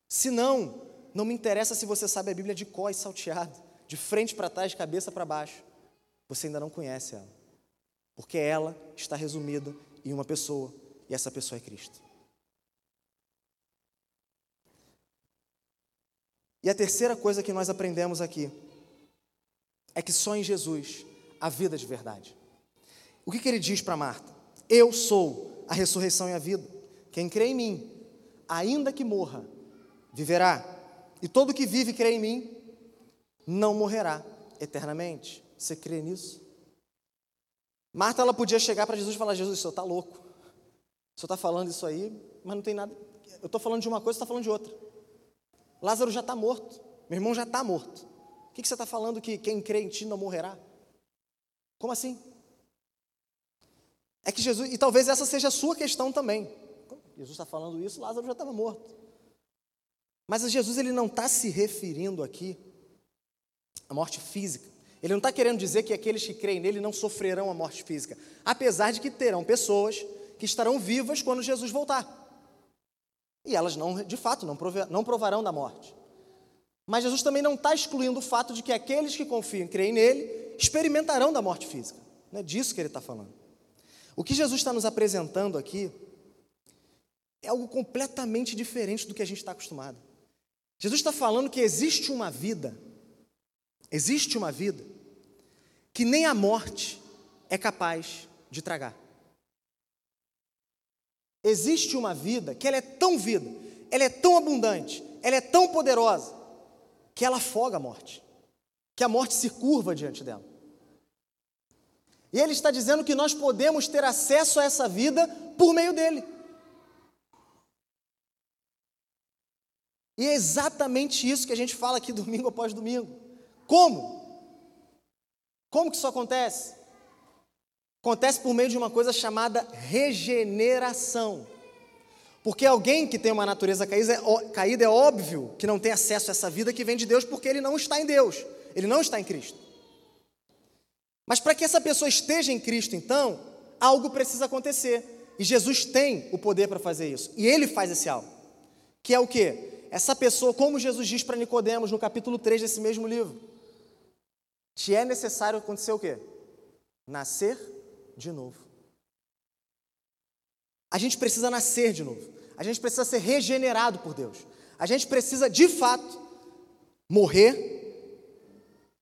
Speaker 1: Se não, não me interessa se você sabe a Bíblia de có e salteado, de frente para trás, de cabeça para baixo. Você ainda não conhece ela, porque ela está resumida em uma pessoa, e essa pessoa é Cristo. E a terceira coisa que nós aprendemos aqui é que só em Jesus há vida de verdade. O que, que ele diz para Marta? Eu sou a ressurreição e a vida. Quem crê em mim, ainda que morra, viverá. E todo que vive e crê em mim, não morrerá eternamente. Você crê nisso? Marta ela podia chegar para Jesus e falar: Jesus, o senhor está louco. O senhor está falando isso aí, mas não tem nada. Eu estou falando de uma coisa, você está falando de outra. Lázaro já está morto. Meu irmão já está morto. O que, que você está falando que quem crê em ti não morrerá? Como assim? É que Jesus, e talvez essa seja a sua questão também. Jesus está falando isso, Lázaro já estava morto. Mas Jesus ele não está se referindo aqui à morte física. Ele não está querendo dizer que aqueles que creem nele não sofrerão a morte física, apesar de que terão pessoas que estarão vivas quando Jesus voltar. E elas não, de fato, não, não provarão da morte. Mas Jesus também não está excluindo o fato de que aqueles que confiam e creem nele experimentarão da morte física. Não é disso que ele está falando. O que Jesus está nos apresentando aqui é algo completamente diferente do que a gente está acostumado. Jesus está falando que existe uma vida, existe uma vida, que nem a morte é capaz de tragar. Existe uma vida que ela é tão vida, ela é tão abundante, ela é tão poderosa, que ela afoga a morte, que a morte se curva diante dela. E ele está dizendo que nós podemos ter acesso a essa vida por meio dele. E é exatamente isso que a gente fala aqui domingo após domingo. Como? Como que isso acontece? Acontece por meio de uma coisa chamada regeneração. Porque alguém que tem uma natureza caída é óbvio que não tem acesso a essa vida que vem de Deus, porque ele não está em Deus, ele não está em Cristo. Mas para que essa pessoa esteja em Cristo, então, algo precisa acontecer. E Jesus tem o poder para fazer isso. E ele faz esse algo. Que é o quê? Essa pessoa, como Jesus diz para Nicodemos no capítulo 3 desse mesmo livro, te é necessário acontecer o quê? Nascer de novo. A gente precisa nascer de novo. A gente precisa ser regenerado por Deus. A gente precisa, de fato, morrer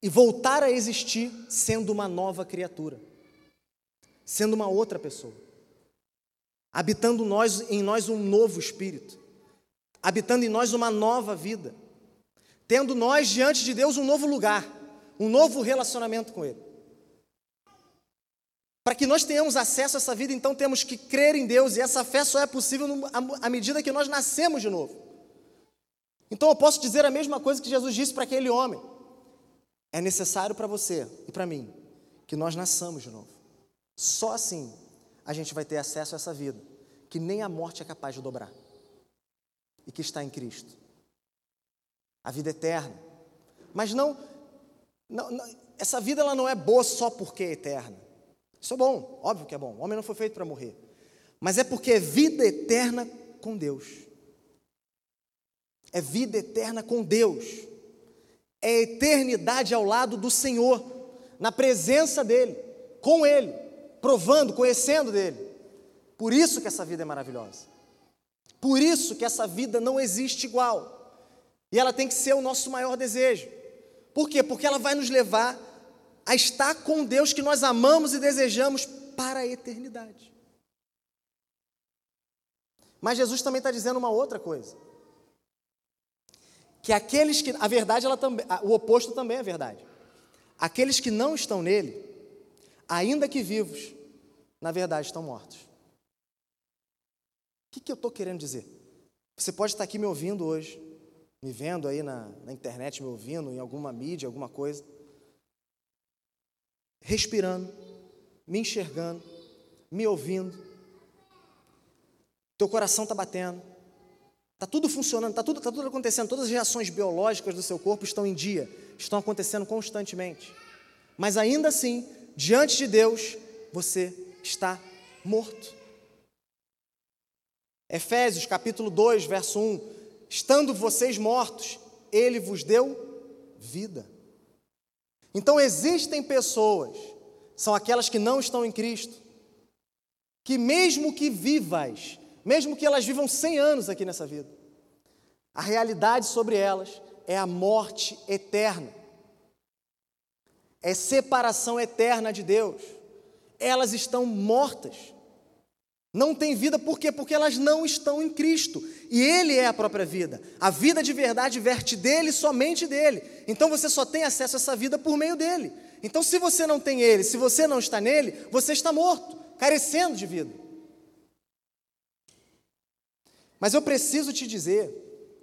Speaker 1: e voltar a existir sendo uma nova criatura, sendo uma outra pessoa, habitando nós, em nós um novo espírito, habitando em nós uma nova vida, tendo nós diante de Deus um novo lugar, um novo relacionamento com Ele. Para que nós tenhamos acesso a essa vida, então temos que crer em Deus, e essa fé só é possível à medida que nós nascemos de novo. Então eu posso dizer a mesma coisa que Jesus disse para aquele homem: é necessário para você e para mim que nós nasçamos de novo. Só assim a gente vai ter acesso a essa vida, que nem a morte é capaz de dobrar, e que está em Cristo. A vida eterna. Mas não, não, não essa vida ela não é boa só porque é eterna. Isso é bom, óbvio que é bom. O homem não foi feito para morrer. Mas é porque é vida eterna com Deus. É vida eterna com Deus. É eternidade ao lado do Senhor, na presença dEle, com Ele, provando, conhecendo dEle. Por isso que essa vida é maravilhosa. Por isso que essa vida não existe igual. E ela tem que ser o nosso maior desejo. Por quê? Porque ela vai nos levar a estar com Deus que nós amamos e desejamos para a eternidade. Mas Jesus também está dizendo uma outra coisa. Que aqueles que. A verdade, ela também. O oposto também é verdade. Aqueles que não estão nele, ainda que vivos, na verdade estão mortos. O que, que eu estou querendo dizer? Você pode estar aqui me ouvindo hoje, me vendo aí na, na internet, me ouvindo, em alguma mídia, alguma coisa, respirando, me enxergando, me ouvindo. Teu coração está batendo, está tudo funcionando, está tudo, tá tudo acontecendo, todas as reações biológicas do seu corpo estão em dia, estão acontecendo constantemente. Mas ainda assim, diante de Deus, você está morto. Efésios capítulo 2, verso 1: Estando vocês mortos, ele vos deu vida. Então existem pessoas, são aquelas que não estão em Cristo, que mesmo que vivas, mesmo que elas vivam 100 anos aqui nessa vida, a realidade sobre elas é a morte eterna, é separação eterna de Deus. Elas estão mortas. Não tem vida por quê? Porque elas não estão em Cristo. E Ele é a própria vida. A vida de verdade verte dele, somente dele. Então você só tem acesso a essa vida por meio dele. Então, se você não tem Ele, se você não está nele, você está morto, carecendo de vida. Mas eu preciso te dizer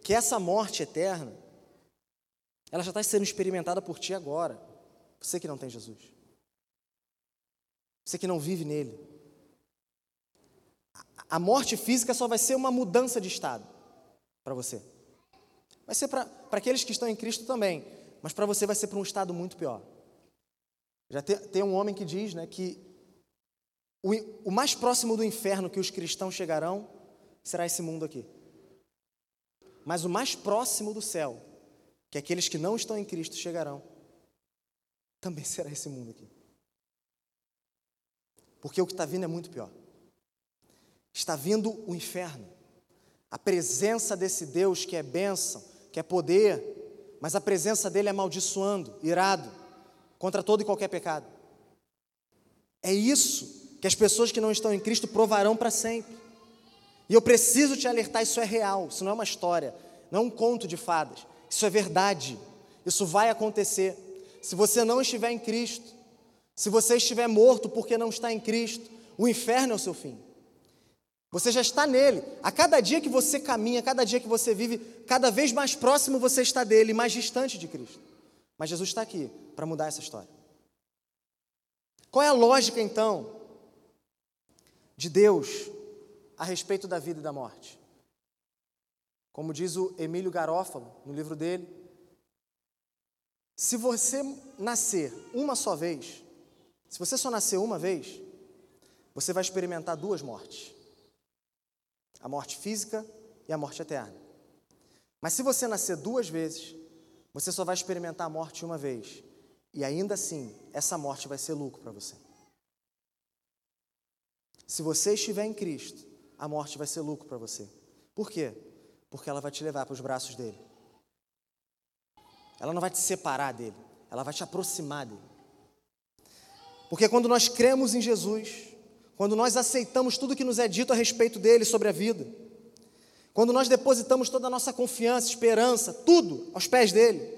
Speaker 1: que essa morte eterna, ela já está sendo experimentada por ti agora. Você que não tem Jesus. Você que não vive nele. A morte física só vai ser uma mudança de estado para você. Vai ser para aqueles que estão em Cristo também, mas para você vai ser para um estado muito pior. Já tem, um homem que diz né, que o, o mais próximo do inferno que os cristãos chegarão será esse mundo aqui. Mas o mais próximo do céu, que aqueles que não estão em Cristo chegarão, também será esse mundo aqui. Porque o que está vindo é muito pior. Está vindo o inferno. A presença desse Deus que é bênção, que é poder, mas a presença dele é amaldiçoando, irado, contra todo e qualquer pecado. É isso que as pessoas que não estão em Cristo provarão para sempre. E eu preciso te alertar: isso é real, isso não é uma história, não é um conto de fadas, isso é verdade, isso vai acontecer. Se você não estiver em Cristo, se você estiver morto porque não está em Cristo, o inferno é o seu fim. Você já está nele. A cada dia que você caminha, a cada dia que você vive, cada vez mais próximo você está dele, mais distante de Cristo. Mas Jesus está aqui para mudar essa história. Qual é a lógica, então, de Deus a respeito da vida e da morte? Como diz o Emílio Garófalo no livro dele, se você nascer uma só vez, se você só nascer uma vez, você vai experimentar duas mortes: a morte física e a morte eterna. Mas se você nascer duas vezes, você só vai experimentar a morte uma vez. E ainda assim, essa morte vai ser lucro para você. Se você estiver em Cristo, a morte vai ser lucro para você. Por quê? Porque ela vai te levar para os braços dele. Ela não vai te separar dele, ela vai te aproximar dele. Porque quando nós cremos em Jesus, quando nós aceitamos tudo que nos é dito a respeito dele sobre a vida, quando nós depositamos toda a nossa confiança, esperança, tudo aos pés dele,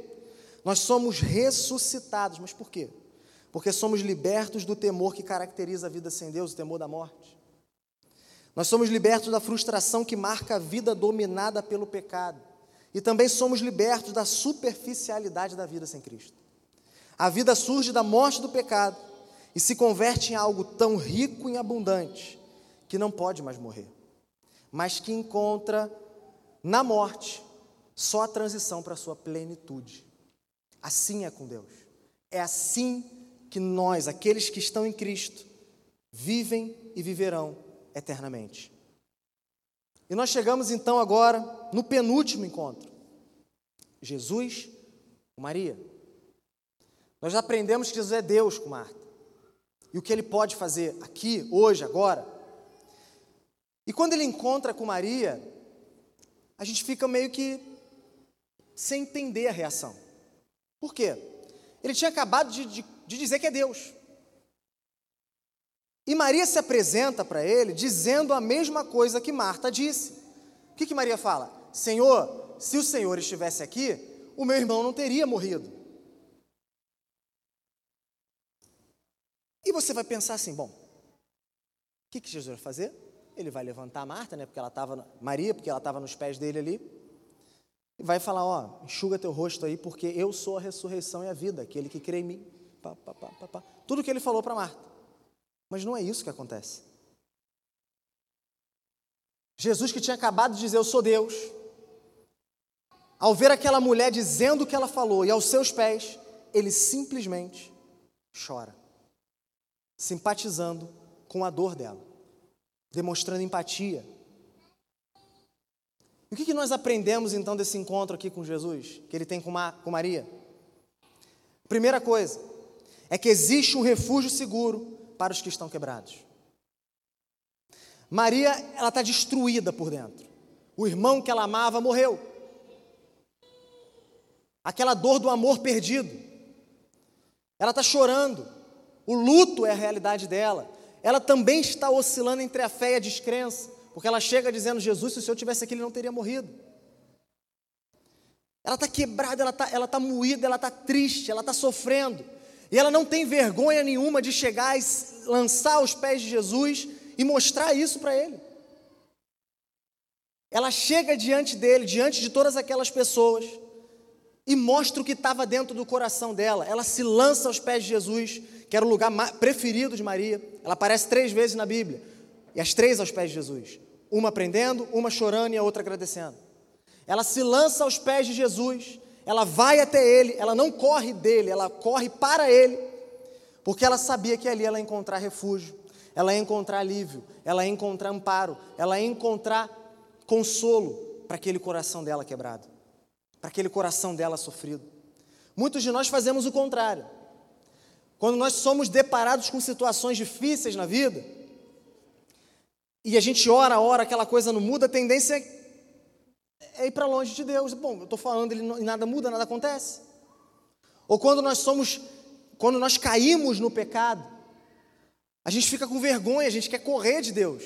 Speaker 1: nós somos ressuscitados. Mas por quê? Porque somos libertos do temor que caracteriza a vida sem Deus, o temor da morte. Nós somos libertos da frustração que marca a vida dominada pelo pecado. E também somos libertos da superficialidade da vida sem Cristo. A vida surge da morte do pecado e se converte em algo tão rico e abundante que não pode mais morrer, mas que encontra na morte só a transição para a sua plenitude. Assim é com Deus. É assim que nós, aqueles que estão em Cristo, vivem e viverão eternamente. E nós chegamos então agora no penúltimo encontro. Jesus com Maria. Nós aprendemos que Jesus é Deus com Marta. E o que ele pode fazer aqui, hoje, agora. E quando ele encontra com Maria, a gente fica meio que sem entender a reação. Por quê? Ele tinha acabado de, de, de dizer que é Deus. E Maria se apresenta para ele dizendo a mesma coisa que Marta disse. O que, que Maria fala? Senhor, se o Senhor estivesse aqui, o meu irmão não teria morrido. E você vai pensar assim: bom, o que, que Jesus vai fazer? Ele vai levantar Marta, né, porque ela estava, Maria, porque ela estava nos pés dele ali, e vai falar: ó, enxuga teu rosto aí, porque eu sou a ressurreição e a vida, aquele que crê em mim. Pá, pá, pá, Tudo que ele falou para Marta. Mas não é isso que acontece. Jesus, que tinha acabado de dizer: Eu sou Deus, ao ver aquela mulher dizendo o que ela falou e aos seus pés, ele simplesmente chora, simpatizando com a dor dela, demonstrando empatia. E o que nós aprendemos então desse encontro aqui com Jesus, que ele tem com, com Maria? Primeira coisa, é que existe um refúgio seguro para os que estão quebrados. Maria, ela está destruída por dentro. O irmão que ela amava morreu. Aquela dor do amor perdido. Ela está chorando. O luto é a realidade dela. Ela também está oscilando entre a fé e a descrença. Porque ela chega dizendo: Jesus, se o Senhor tivesse aqui, ele não teria morrido. Ela está quebrada, ela está ela tá moída, ela está triste, ela está sofrendo. E ela não tem vergonha nenhuma de chegar e lançar aos pés de Jesus e mostrar isso para ele. Ela chega diante dele, diante de todas aquelas pessoas, e mostra o que estava dentro do coração dela. Ela se lança aos pés de Jesus, que era o lugar preferido de Maria. Ela aparece três vezes na Bíblia, e as três aos pés de Jesus: uma aprendendo, uma chorando e a outra agradecendo. Ela se lança aos pés de Jesus. Ela vai até ele, ela não corre dele, ela corre para ele, porque ela sabia que ali ela ia encontrar refúgio, ela ia encontrar alívio, ela ia encontrar amparo, ela ia encontrar consolo para aquele coração dela quebrado, para aquele coração dela sofrido. Muitos de nós fazemos o contrário. Quando nós somos deparados com situações difíceis na vida, e a gente ora, ora, aquela coisa não muda, a tendência é ir para longe de Deus. Bom, eu estou falando e nada muda, nada acontece. Ou quando nós somos, quando nós caímos no pecado, a gente fica com vergonha, a gente quer correr de Deus.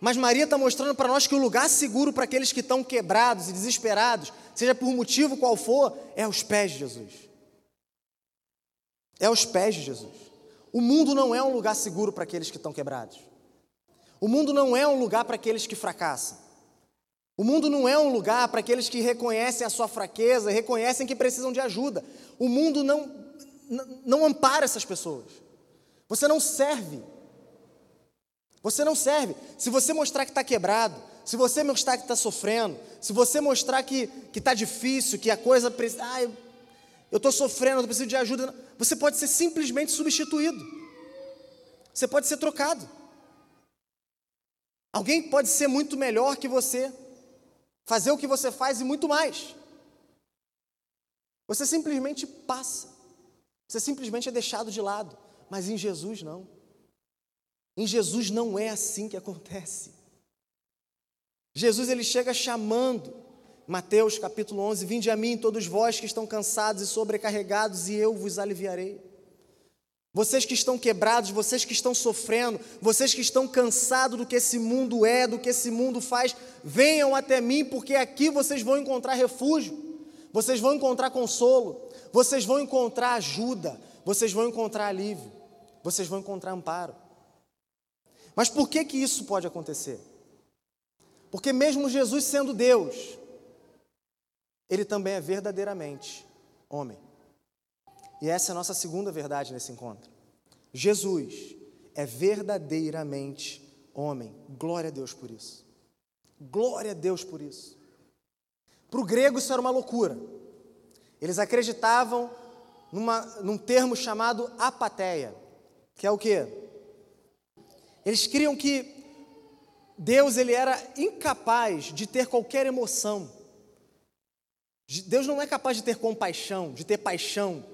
Speaker 1: Mas Maria está mostrando para nós que o lugar seguro para aqueles que estão quebrados e desesperados, seja por motivo qual for, é aos pés de Jesus. É aos pés de Jesus. O mundo não é um lugar seguro para aqueles que estão quebrados. O mundo não é um lugar para aqueles que fracassam. O mundo não é um lugar para aqueles que reconhecem a sua fraqueza, reconhecem que precisam de ajuda. O mundo não, não ampara essas pessoas. Você não serve. Você não serve. Se você mostrar que está quebrado, se você mostrar que está sofrendo, se você mostrar que está difícil, que a coisa precisa. Ah, eu estou sofrendo, eu preciso de ajuda. Você pode ser simplesmente substituído. Você pode ser trocado. Alguém pode ser muito melhor que você fazer o que você faz e muito mais. Você simplesmente passa. Você simplesmente é deixado de lado. Mas em Jesus não. Em Jesus não é assim que acontece. Jesus ele chega chamando. Mateus capítulo 11: Vinde a mim, todos vós que estão cansados e sobrecarregados, e eu vos aliviarei. Vocês que estão quebrados, vocês que estão sofrendo, vocês que estão cansados do que esse mundo é, do que esse mundo faz, venham até mim, porque aqui vocês vão encontrar refúgio, vocês vão encontrar consolo, vocês vão encontrar ajuda, vocês vão encontrar alívio, vocês vão encontrar amparo. Mas por que que isso pode acontecer? Porque mesmo Jesus sendo Deus, ele também é verdadeiramente homem. E essa é a nossa segunda verdade nesse encontro. Jesus é verdadeiramente homem. Glória a Deus por isso. Glória a Deus por isso. Para o grego isso era uma loucura. Eles acreditavam numa, num termo chamado apateia, que é o quê? Eles criam que Deus ele era incapaz de ter qualquer emoção. Deus não é capaz de ter compaixão, de ter paixão,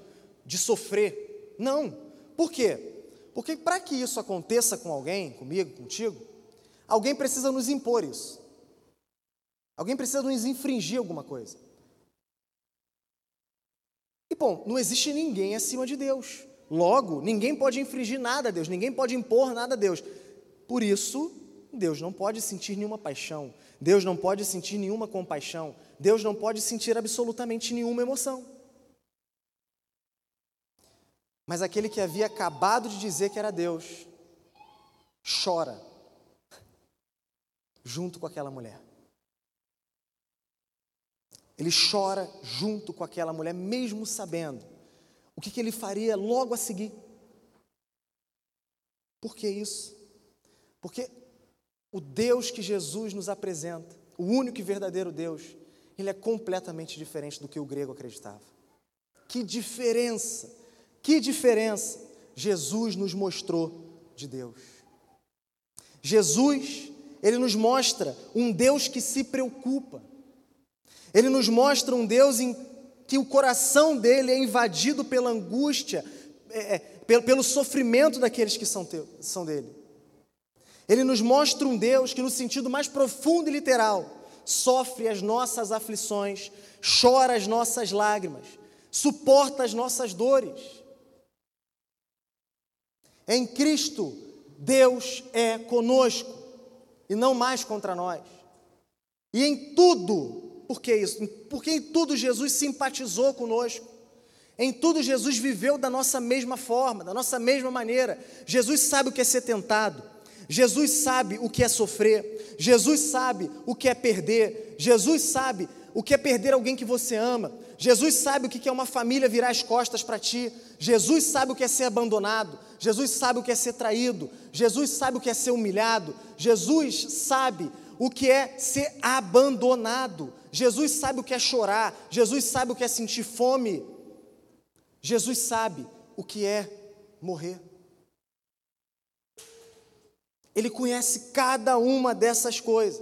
Speaker 1: de sofrer. Não. Por quê? Porque para que isso aconteça com alguém, comigo, contigo, alguém precisa nos impor isso. Alguém precisa nos infringir alguma coisa. E bom, não existe ninguém acima de Deus. Logo, ninguém pode infringir nada a Deus, ninguém pode impor nada a Deus. Por isso, Deus não pode sentir nenhuma paixão, Deus não pode sentir nenhuma compaixão, Deus não pode sentir absolutamente nenhuma emoção. Mas aquele que havia acabado de dizer que era Deus, chora junto com aquela mulher. Ele chora junto com aquela mulher, mesmo sabendo o que, que ele faria logo a seguir. Por que isso? Porque o Deus que Jesus nos apresenta, o único e verdadeiro Deus, ele é completamente diferente do que o grego acreditava. Que diferença, que diferença Jesus nos mostrou de Deus. Jesus, ele nos mostra um Deus que se preocupa, ele nos mostra um Deus em que o coração dele é invadido pela angústia, é, é, pelo, pelo, sofrimento daqueles que são, teu, são dele. Ele nos mostra um Deus que, no sentido mais profundo e literal, sofre as nossas aflições, chora as nossas lágrimas, suporta as nossas dores. Em Cristo, Deus é conosco e não mais contra nós. E em tudo por que isso? Porque em tudo Jesus simpatizou conosco. Em tudo Jesus viveu da nossa mesma forma, da nossa mesma maneira. Jesus sabe o que é ser tentado. Jesus sabe o que é sofrer. Jesus sabe o que é perder. Jesus sabe o que é perder alguém que você ama. Jesus sabe o que é uma família virar as costas para ti. Jesus sabe o que é ser abandonado. Jesus sabe o que é ser traído. Jesus sabe o que é ser humilhado. Jesus sabe o que é ser abandonado. Jesus sabe o que é chorar. Jesus sabe o que é sentir fome. Jesus sabe o que é morrer. Ele conhece cada uma dessas coisas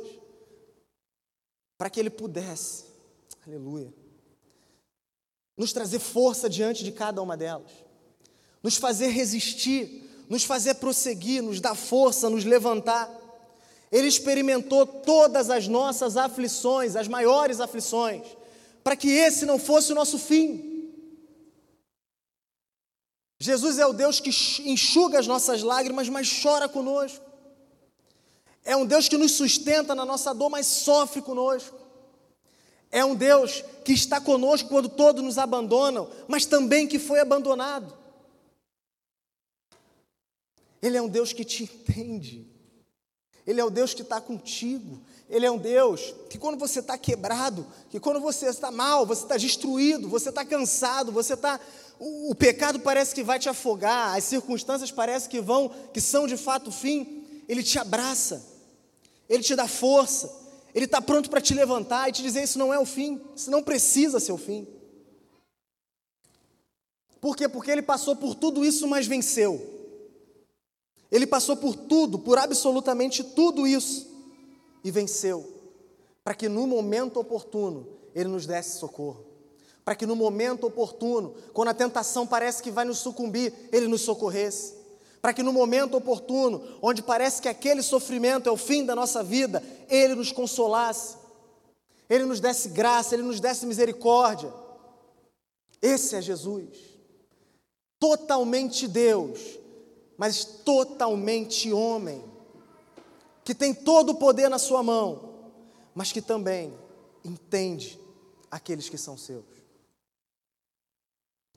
Speaker 1: para que ele pudesse, aleluia, nos trazer força diante de cada uma delas, nos fazer resistir, nos fazer prosseguir, nos dar força, nos levantar. Ele experimentou todas as nossas aflições, as maiores aflições, para que esse não fosse o nosso fim. Jesus é o Deus que enxuga as nossas lágrimas, mas chora conosco. É um Deus que nos sustenta na nossa dor, mas sofre conosco. É um Deus que está conosco quando todos nos abandonam, mas também que foi abandonado. Ele é um Deus que te entende. Ele é o Deus que está contigo. Ele é um Deus que quando você está quebrado, que quando você está mal, você está destruído, você está cansado, você está. O, o, pecado parece que vai te afogar, as circunstâncias parecem que vão, que são de fato o fim. Ele te abraça, ele te dá força, ele está pronto para te levantar e te dizer: Isso não é o fim, isso não precisa ser o fim. Por quê? Porque ele passou por tudo isso, mas venceu. Ele passou por tudo, por absolutamente tudo isso e venceu, para que no momento oportuno ele nos desse socorro. Para que no momento oportuno, quando a tentação parece que vai nos sucumbir, ele nos socorresse. Para que no momento oportuno, onde parece que aquele sofrimento é o fim da nossa vida, ele nos consolasse. Ele nos desse graça, ele nos desse misericórdia. Esse é Jesus. Totalmente Deus, mas totalmente homem, que tem todo o poder na sua mão, mas que também entende aqueles que são seus.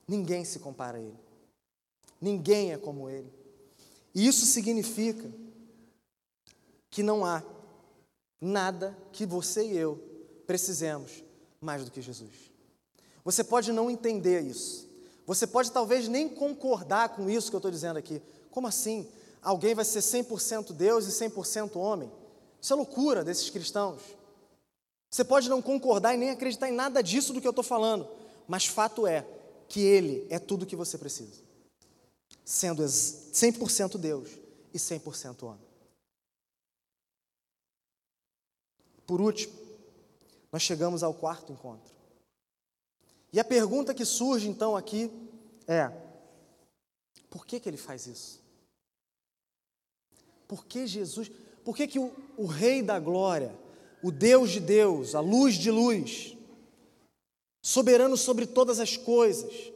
Speaker 1: Ninguém se compara a ele, ninguém é como ele. E isso significa que não há nada que você e eu precisemos mais do que Jesus. Você pode não entender isso. Você pode talvez nem concordar com isso que eu estou dizendo aqui, como assim? Alguém vai ser 100% Deus e 100% homem? Isso é loucura desses cristãos. Você pode não concordar e nem acreditar em nada disso do que eu estou falando, mas fato é que Ele é tudo o que você precisa, sendo 100% Deus e 100% homem. Por último, nós chegamos ao quarto encontro. E a pergunta que surge então aqui é: por que, que ele faz isso? Por que Jesus, por que, que o, o Rei da Glória, o Deus de Deus, a luz de luz, soberano sobre todas as coisas,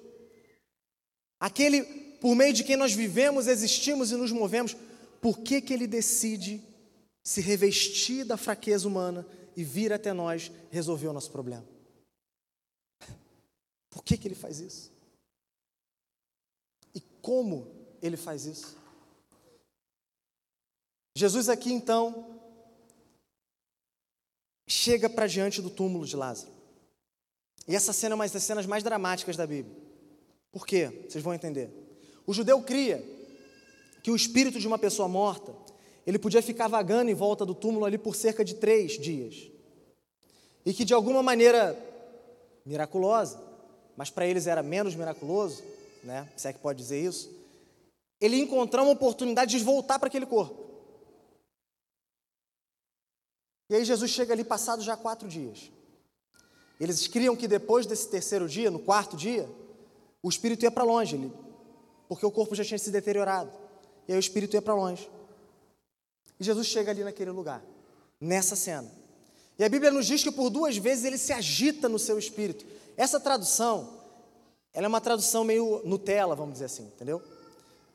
Speaker 1: aquele por meio de quem nós vivemos, existimos e nos movemos, por que, que ele decide se revestir da fraqueza humana e vir até nós resolver o nosso problema? Por que, que ele faz isso? E como ele faz isso? Jesus aqui então chega para diante do túmulo de Lázaro. E essa cena é uma das cenas mais dramáticas da Bíblia. Por quê? Vocês vão entender. O judeu cria que o espírito de uma pessoa morta ele podia ficar vagando em volta do túmulo ali por cerca de três dias. E que de alguma maneira miraculosa, mas para eles era menos miraculoso, né? Se é que pode dizer isso, ele encontrar uma oportunidade de voltar para aquele corpo. E aí Jesus chega ali passado já quatro dias. Eles criam que depois desse terceiro dia, no quarto dia, o espírito ia para longe, ele, porque o corpo já tinha se deteriorado. E aí o espírito ia para longe. E Jesus chega ali naquele lugar, nessa cena. E a Bíblia nos diz que por duas vezes ele se agita no seu espírito. Essa tradução, ela é uma tradução meio Nutella, vamos dizer assim, entendeu?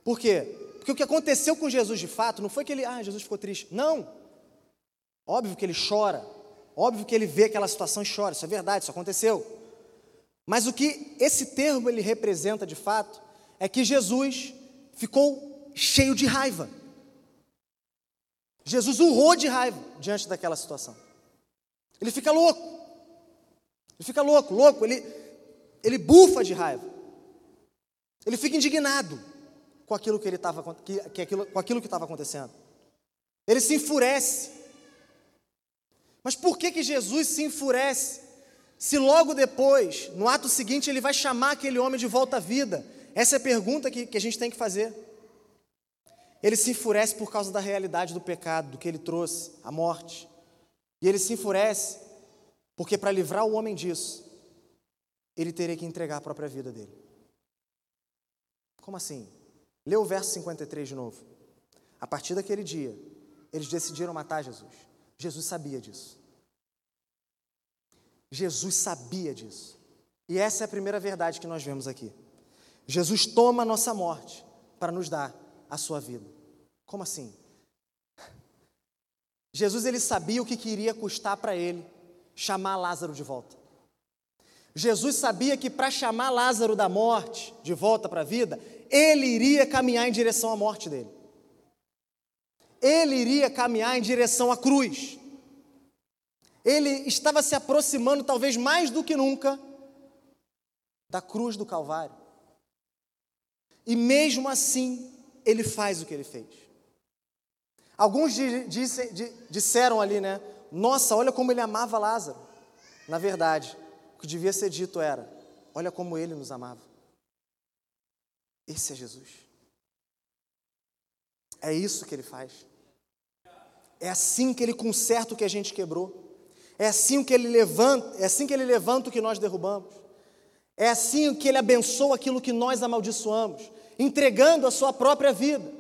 Speaker 1: Por quê? Porque o que aconteceu com Jesus de fato não foi que ele, ah, Jesus ficou triste. Não. Óbvio que ele chora, óbvio que ele vê aquela situação e chora, isso é verdade, isso aconteceu. Mas o que esse termo ele representa de fato é que Jesus ficou cheio de raiva. Jesus urrou de raiva diante daquela situação. Ele fica louco. Ele fica louco, louco, ele, ele bufa de raiva. Ele fica indignado com aquilo que ele estava que, que aquilo, com aquilo que estava acontecendo. Ele se enfurece. Mas por que, que Jesus se enfurece? Se logo depois, no ato seguinte, ele vai chamar aquele homem de volta à vida? Essa é a pergunta que, que a gente tem que fazer. Ele se enfurece por causa da realidade do pecado, do que ele trouxe, a morte. E ele se enfurece porque, para livrar o homem disso, ele teria que entregar a própria vida dele. Como assim? Lê o verso 53 de novo. A partir daquele dia, eles decidiram matar Jesus. Jesus sabia disso. Jesus sabia disso. E essa é a primeira verdade que nós vemos aqui. Jesus toma a nossa morte para nos dar a sua vida. Como assim? Jesus ele sabia o que iria custar para ele chamar Lázaro de volta. Jesus sabia que para chamar Lázaro da morte de volta para a vida, ele iria caminhar em direção à morte dele ele iria caminhar em direção à cruz. Ele estava se aproximando, talvez mais do que nunca, da cruz do Calvário. E mesmo assim, ele faz o que ele fez. Alguns disse, disseram ali, né? Nossa, olha como ele amava Lázaro. Na verdade, o que devia ser dito era: olha como ele nos amava. Esse é Jesus. É isso que ele faz. É assim que ele conserta o que a gente quebrou. É assim que ele levanta, é assim que ele levanta o que nós derrubamos. É assim que ele abençoa aquilo que nós amaldiçoamos, entregando a sua própria vida.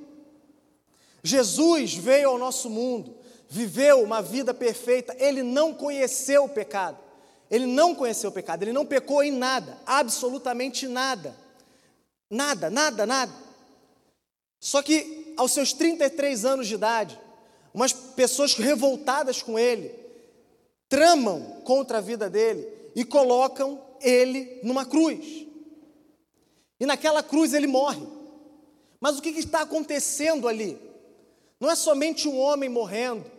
Speaker 1: Jesus veio ao nosso mundo, viveu uma vida perfeita, ele não conheceu o pecado. Ele não conheceu o pecado, ele não pecou em nada, absolutamente nada. Nada, nada, nada. Só que aos seus 33 anos de idade, umas pessoas revoltadas com ele, tramam contra a vida dele e colocam ele numa cruz. E naquela cruz ele morre. Mas o que está acontecendo ali? Não é somente um homem morrendo,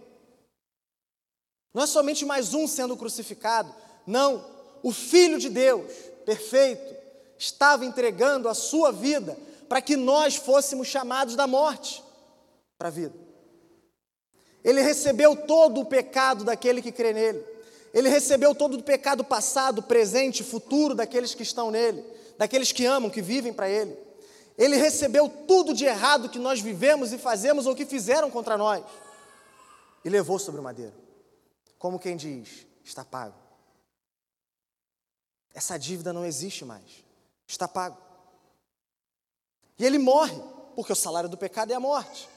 Speaker 1: não é somente mais um sendo crucificado, não. O Filho de Deus, perfeito, estava entregando a sua vida para que nós fôssemos chamados da morte para a vida. Ele recebeu todo o pecado daquele que crê nele. Ele recebeu todo o pecado passado, presente, futuro daqueles que estão nele, daqueles que amam, que vivem para ele. Ele recebeu tudo de errado que nós vivemos e fazemos ou que fizeram contra nós e levou sobre o madeiro. Como quem diz, está pago. Essa dívida não existe mais. Está pago. E ele morre, porque o salário do pecado é a morte.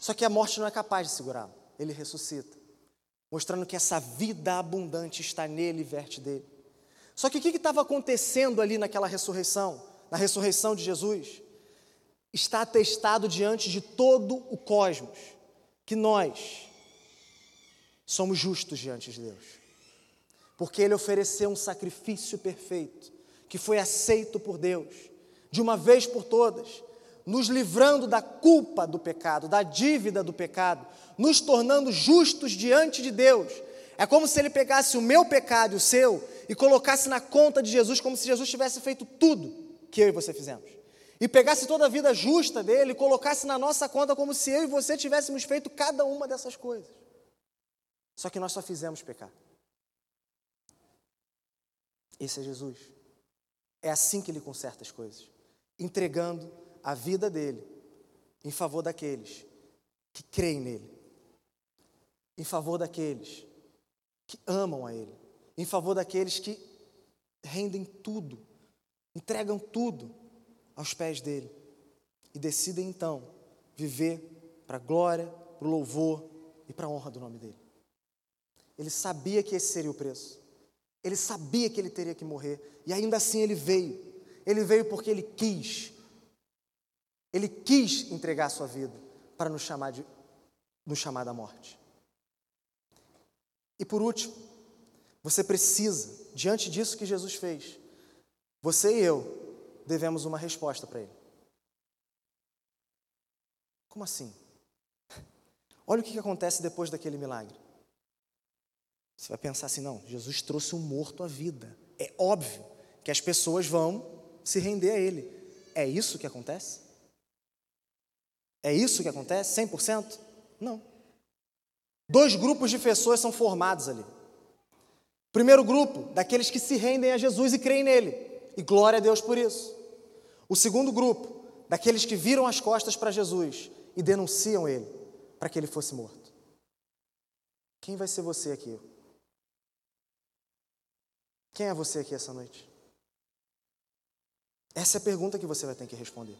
Speaker 1: Só que a morte não é capaz de segurá-lo. Ele ressuscita, mostrando que essa vida abundante está nele e verte dele. Só que o que estava acontecendo ali naquela ressurreição, na ressurreição de Jesus, está atestado diante de todo o cosmos que nós somos justos diante de Deus. Porque Ele ofereceu um sacrifício perfeito, que foi aceito por Deus, de uma vez por todas, nos livrando da culpa do pecado, da dívida do pecado, nos tornando justos diante de Deus. É como se Ele pegasse o meu pecado e o seu e colocasse na conta de Jesus, como se Jesus tivesse feito tudo que eu e você fizemos. E pegasse toda a vida justa dele e colocasse na nossa conta como se eu e você tivéssemos feito cada uma dessas coisas. Só que nós só fizemos pecar. Esse é Jesus. É assim que ele conserta as coisas, entregando a vida dele em favor daqueles que creem nele, em favor daqueles que amam a ele, em favor daqueles que rendem tudo, entregam tudo aos pés dele e decidem então viver para a glória, para o louvor e para a honra do nome dele. Ele sabia que esse seria o preço. Ele sabia que ele teria que morrer e ainda assim ele veio. Ele veio porque ele quis. Ele quis entregar sua vida para nos chamar de nos chamar da morte. E por último, você precisa, diante disso que Jesus fez, você e eu devemos uma resposta para ele. Como assim? Olha o que acontece depois daquele milagre. Você vai pensar assim: não, Jesus trouxe um morto à vida. É óbvio que as pessoas vão se render a ele. É isso que acontece? É isso que acontece? 100%? Não. Dois grupos de pessoas são formados ali. Primeiro grupo, daqueles que se rendem a Jesus e creem nele. E glória a Deus por isso. O segundo grupo, daqueles que viram as costas para Jesus e denunciam ele para que ele fosse morto. Quem vai ser você aqui? Quem é você aqui essa noite? Essa é a pergunta que você vai ter que responder.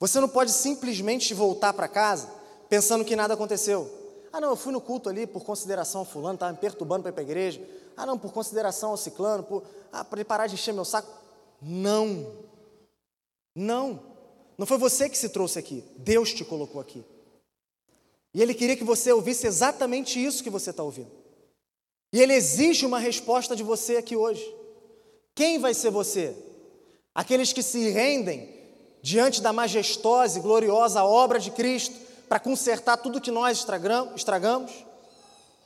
Speaker 1: Você não pode simplesmente voltar para casa pensando que nada aconteceu. Ah, não, eu fui no culto ali por consideração ao fulano, estava me perturbando para ir para a igreja. Ah, não, por consideração ao ciclano, por, ah, para ele parar de encher meu saco. Não. Não. Não foi você que se trouxe aqui. Deus te colocou aqui. E Ele queria que você ouvisse exatamente isso que você está ouvindo. E Ele exige uma resposta de você aqui hoje. Quem vai ser você? Aqueles que se rendem diante da majestosa e gloriosa obra de Cristo para consertar tudo que nós estragamos?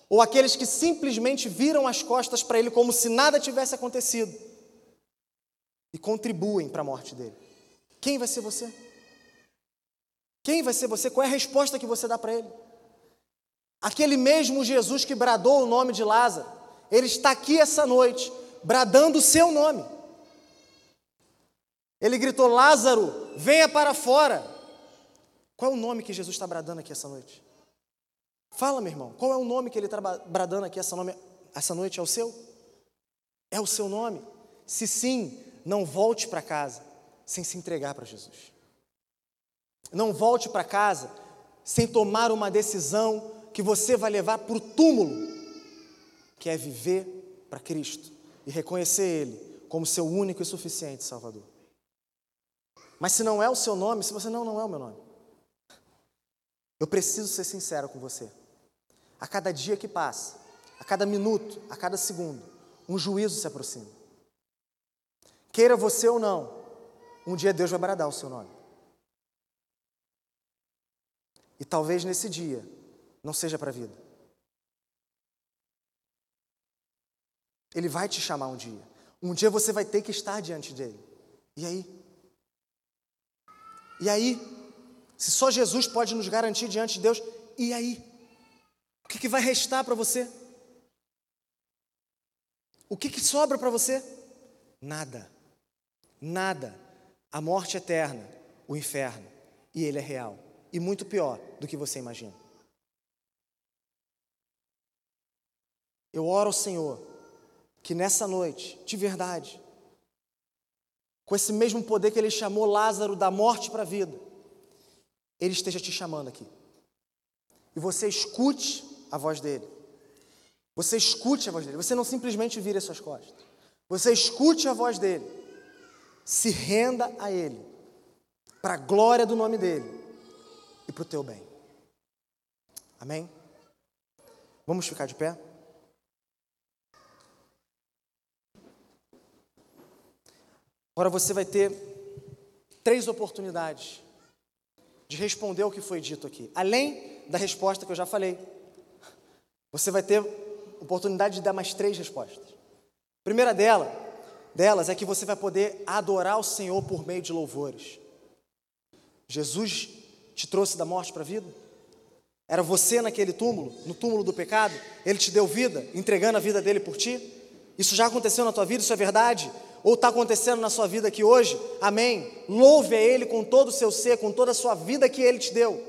Speaker 1: Ou aqueles que simplesmente viram as costas para Ele como se nada tivesse acontecido e contribuem para a morte dele? Quem vai ser você? Quem vai ser você? Qual é a resposta que você dá para ele? Aquele mesmo Jesus que bradou o nome de Lázaro, ele está aqui essa noite, bradando o seu nome. Ele gritou: Lázaro, venha para fora. Qual é o nome que Jesus está bradando aqui essa noite? Fala, meu irmão, qual é o nome que ele está bradando aqui essa, nome, essa noite? É o seu? É o seu nome? Se sim, não volte para casa sem se entregar para Jesus. Não volte para casa sem tomar uma decisão que você vai levar para o túmulo, que é viver para Cristo e reconhecer Ele como seu único e suficiente Salvador. Mas se não é o seu nome, se você não, não é o meu nome. Eu preciso ser sincero com você. A cada dia que passa, a cada minuto, a cada segundo, um juízo se aproxima. Queira você ou não, um dia Deus vai bradar o seu nome. E talvez nesse dia não seja para a vida. Ele vai te chamar um dia. Um dia você vai ter que estar diante dele. E aí? E aí? Se só Jesus pode nos garantir diante de Deus, e aí? O que, que vai restar para você? O que, que sobra para você? Nada. Nada a morte eterna, o inferno, e ele é real e muito pior do que você imagina. Eu oro ao Senhor que nessa noite, de verdade, com esse mesmo poder que ele chamou Lázaro da morte para a vida, ele esteja te chamando aqui. E você escute a voz dele. Você escute a voz dele. Você não simplesmente vire as suas costas. Você escute a voz dele se renda a Ele, para a glória do nome dEle e para o teu bem. Amém? Vamos ficar de pé? Agora você vai ter três oportunidades de responder o que foi dito aqui, além da resposta que eu já falei. Você vai ter oportunidade de dar mais três respostas. A primeira dela, delas é que você vai poder adorar o Senhor por meio de louvores. Jesus te trouxe da morte para a vida? Era você naquele túmulo, no túmulo do pecado? Ele te deu vida, entregando a vida dele por ti? Isso já aconteceu na tua vida? Isso é verdade? Ou está acontecendo na sua vida aqui hoje? Amém. Louve a Ele com todo o seu ser, com toda a sua vida que Ele te deu.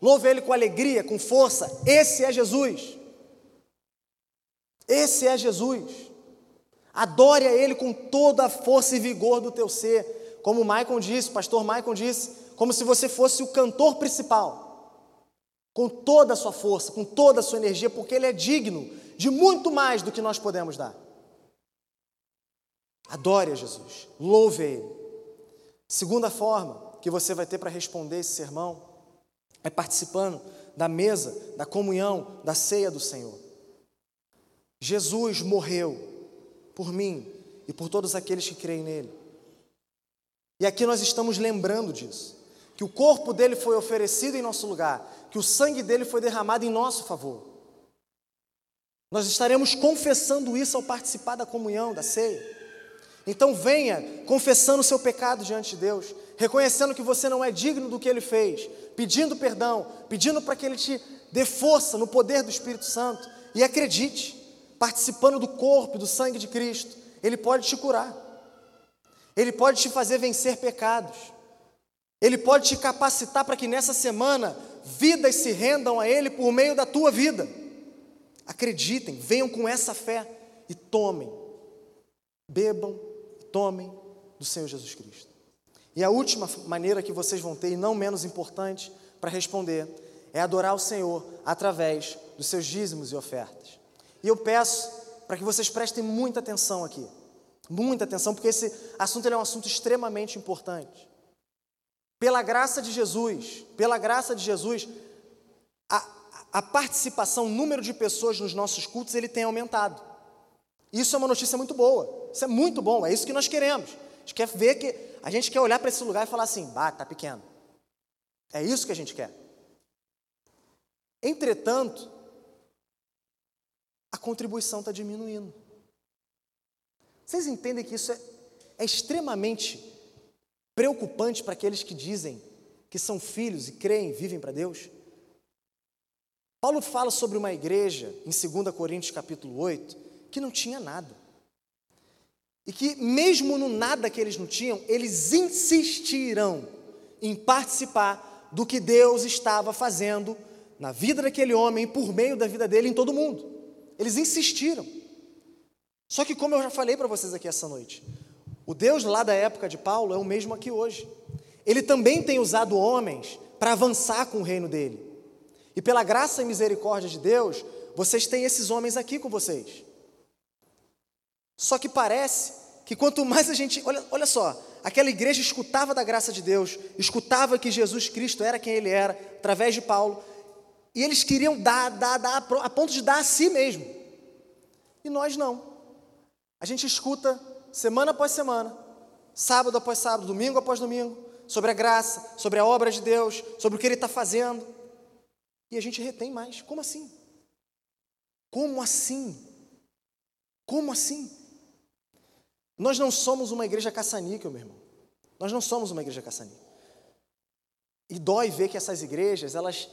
Speaker 1: Louve a Ele com alegria, com força. Esse é Jesus. Esse é Jesus. Adore a Ele com toda a força e vigor do teu ser. Como Michael disse, pastor Michael disse, como se você fosse o cantor principal. Com toda a sua força, com toda a sua energia, porque Ele é digno de muito mais do que nós podemos dar. Adore a Jesus, louve a Ele. Segunda forma que você vai ter para responder esse sermão é participando da mesa, da comunhão, da ceia do Senhor. Jesus morreu por mim e por todos aqueles que creem nele. E aqui nós estamos lembrando disso, que o corpo dele foi oferecido em nosso lugar, que o sangue dele foi derramado em nosso favor. Nós estaremos confessando isso ao participar da comunhão, da ceia. Então venha confessando o seu pecado diante de Deus, reconhecendo que você não é digno do que ele fez, pedindo perdão, pedindo para que ele te dê força no poder do Espírito Santo e acredite participando do corpo e do sangue de Cristo, Ele pode te curar, Ele pode te fazer vencer pecados, Ele pode te capacitar para que nessa semana vidas se rendam a Ele por meio da tua vida. Acreditem, venham com essa fé e tomem, bebam tomem do Senhor Jesus Cristo. E a última maneira que vocês vão ter, e não menos importante, para responder, é adorar o Senhor através dos seus dízimos e ofertas. E eu peço para que vocês prestem muita atenção aqui. Muita atenção, porque esse assunto é um assunto extremamente importante. Pela graça de Jesus, pela graça de Jesus, a, a participação, o número de pessoas nos nossos cultos, ele tem aumentado. Isso é uma notícia muito boa. Isso é muito bom, é isso que nós queremos. A gente quer ver que a gente quer olhar para esse lugar e falar assim: "Bah, tá pequeno". É isso que a gente quer. Entretanto, a contribuição está diminuindo. Vocês entendem que isso é, é extremamente preocupante para aqueles que dizem que são filhos e creem, vivem para Deus? Paulo fala sobre uma igreja, em 2 Coríntios capítulo 8, que não tinha nada. E que, mesmo no nada que eles não tinham, eles insistiram em participar do que Deus estava fazendo na vida daquele homem, por meio da vida dele em todo mundo. Eles insistiram. Só que, como eu já falei para vocês aqui essa noite, o Deus lá da época de Paulo é o mesmo aqui hoje. Ele também tem usado homens para avançar com o reino dele. E pela graça e misericórdia de Deus, vocês têm esses homens aqui com vocês. Só que parece que quanto mais a gente. Olha, olha só, aquela igreja escutava da graça de Deus, escutava que Jesus Cristo era quem ele era, através de Paulo, e eles queriam dar, dar, dar, a ponto de dar a si mesmo. E nós não. A gente escuta semana após semana, sábado após sábado, domingo após domingo, sobre a graça, sobre a obra de Deus, sobre o que Ele está fazendo. E a gente retém mais. Como assim? Como assim? Como assim? Nós não somos uma igreja caçanica, meu irmão. Nós não somos uma igreja caçanica. E dói ver que essas igrejas, elas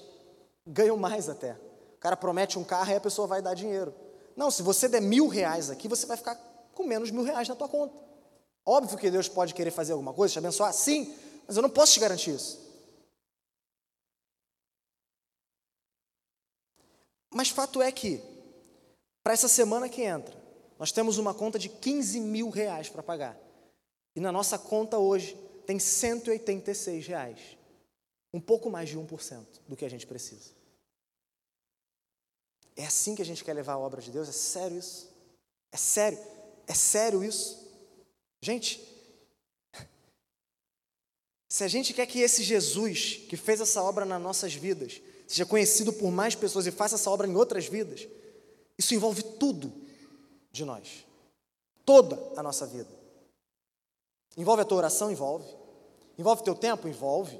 Speaker 1: ganham mais até. O cara promete um carro e a pessoa vai dar dinheiro. Não, se você der mil reais aqui, você vai ficar com menos mil reais na tua conta. Óbvio que Deus pode querer fazer alguma coisa, te abençoar, sim, mas eu não posso te garantir isso. Mas fato é que, para essa semana que entra, nós temos uma conta de 15 mil reais para pagar. E na nossa conta hoje tem 186 reais. Um pouco mais de 1% do que a gente precisa. É assim que a gente quer levar a obra de Deus? É sério isso? É sério? É sério isso? Gente, Se a gente quer que esse Jesus, que fez essa obra nas nossas vidas, seja conhecido por mais pessoas e faça essa obra em outras vidas, isso envolve tudo de nós. Toda a nossa vida. Envolve a tua oração? Envolve. Envolve teu tempo? Envolve.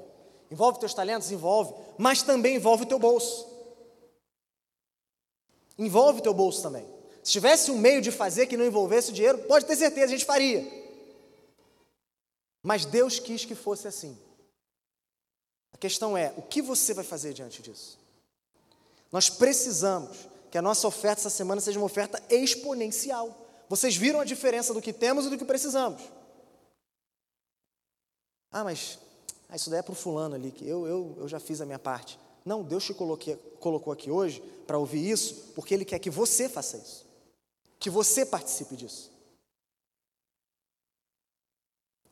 Speaker 1: Envolve teus talentos? Envolve. Mas também envolve o teu bolso. Envolve o teu bolso também. Se tivesse um meio de fazer que não envolvesse o dinheiro, pode ter certeza, a gente faria. Mas Deus quis que fosse assim. A questão é: o que você vai fazer diante disso? Nós precisamos que a nossa oferta essa semana seja uma oferta exponencial. Vocês viram a diferença do que temos e do que precisamos. Ah, mas ah, isso daí é para o fulano ali, que eu, eu, eu já fiz a minha parte. Não, Deus te coloquei, colocou aqui hoje para ouvir isso, porque Ele quer que você faça isso, que você participe disso.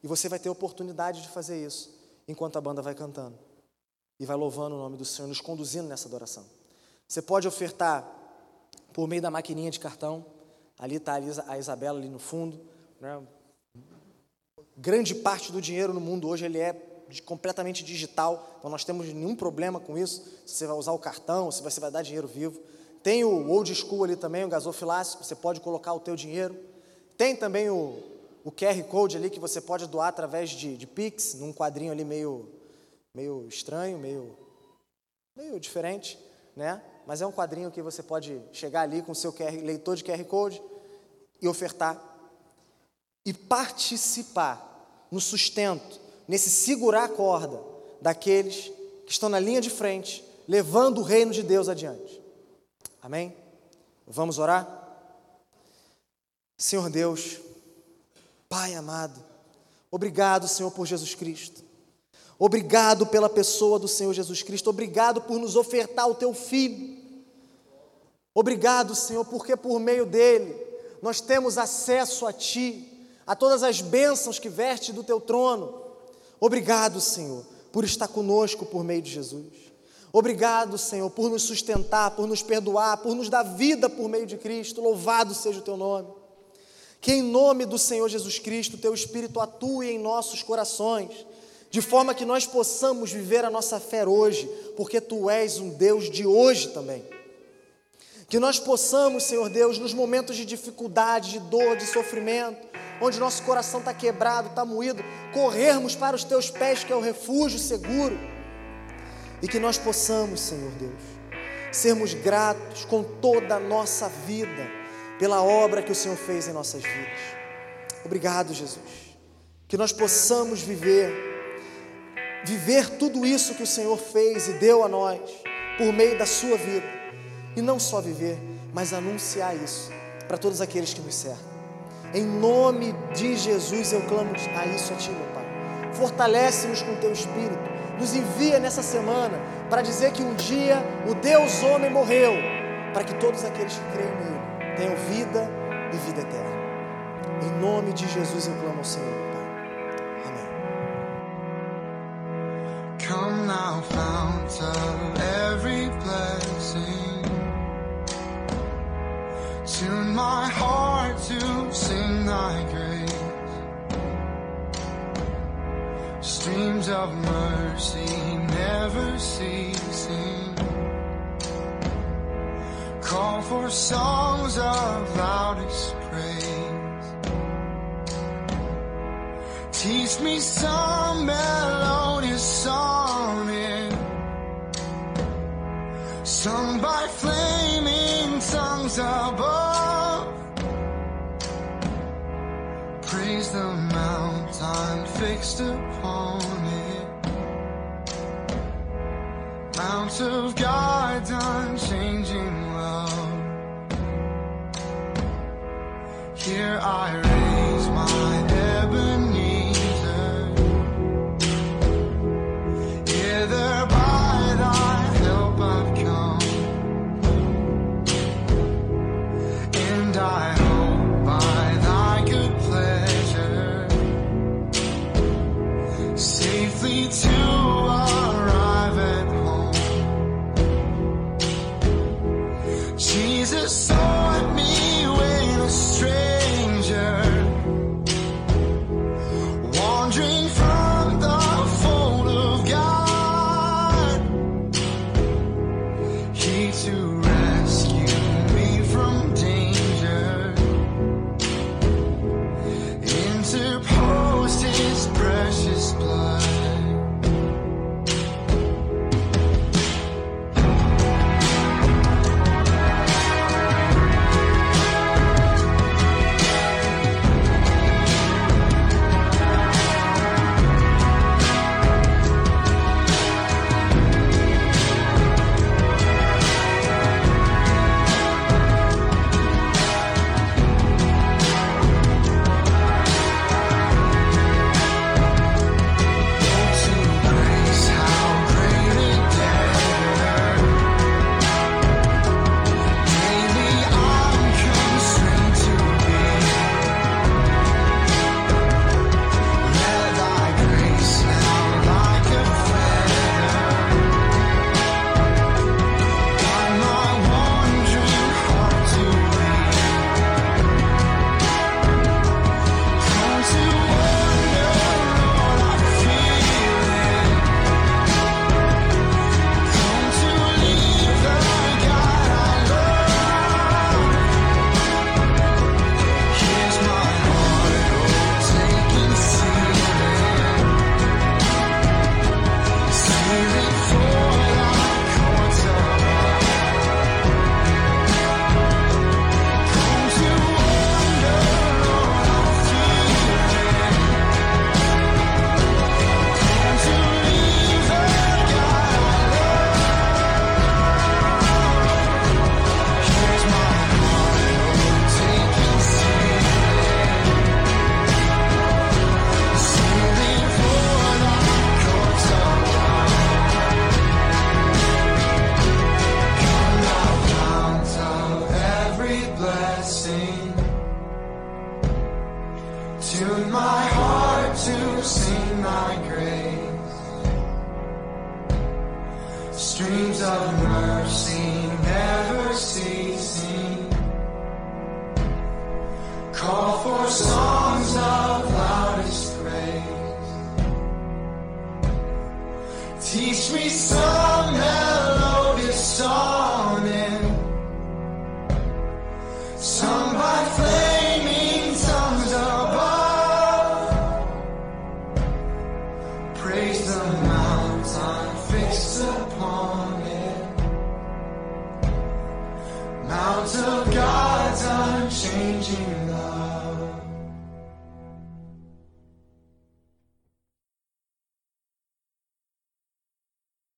Speaker 1: E você vai ter oportunidade de fazer isso enquanto a banda vai cantando e vai louvando o nome do Senhor, nos conduzindo nessa adoração. Você pode ofertar por meio da maquininha de cartão, ali está a Isabela ali no fundo. Né? Grande parte do dinheiro no mundo hoje ele é completamente digital, então nós temos nenhum problema com isso. Se você vai usar o cartão, se você vai dar dinheiro vivo. Tem o old school ali também, o gasofilácio, você pode colocar o teu dinheiro. Tem também o, o QR Code ali que você pode doar através de, de Pix, num quadrinho ali meio, meio estranho, meio, meio diferente, né? Mas é um quadrinho que você pode chegar ali com o seu QR, leitor de QR Code e ofertar. E participar no sustento, nesse segurar a corda daqueles que estão na linha de frente, levando o reino de Deus adiante. Amém? Vamos orar? Senhor Deus, Pai amado, obrigado, Senhor, por Jesus Cristo. Obrigado pela pessoa do Senhor Jesus Cristo. Obrigado por nos ofertar o teu filho. Obrigado, Senhor, porque por meio dele nós temos acesso a ti, a todas as bênçãos que verte do teu trono. Obrigado, Senhor, por estar conosco por meio de Jesus. Obrigado, Senhor, por nos sustentar, por nos perdoar, por nos dar vida por meio de Cristo. Louvado seja o teu nome. Que em nome do Senhor Jesus Cristo, teu Espírito atue em nossos corações, de forma que nós possamos viver a nossa fé hoje, porque tu és um Deus de hoje também. Que nós possamos, Senhor Deus, nos momentos de dificuldade, de dor, de sofrimento, onde nosso coração está quebrado, está moído, corrermos para os teus pés, que é o refúgio seguro, e que nós possamos, Senhor Deus, sermos gratos com toda a nossa vida pela obra que o Senhor fez em nossas vidas. Obrigado, Jesus. Que nós possamos viver, viver tudo isso que o Senhor fez e deu a nós por meio da Sua vida. E não só viver, mas anunciar isso para todos aqueles que nos cercam. Em nome de Jesus eu clamo a isso a Ti, meu Pai. Fortalece-nos com Teu Espírito. Nos envia nessa semana para dizer que um dia o Deus homem morreu, para que todos aqueles que creem nele tenham vida e vida eterna. Em nome de Jesus eu clamo ao Senhor, Pai. Amém. Tune my heart to sing thy grace. Streams of mercy never ceasing call for songs of loudest praise. Teach me some melodious sonnet, sung by flaming tongues above. The mountain fixed upon it. Mount of God's unchanging love. Here I raise my Ebenezer.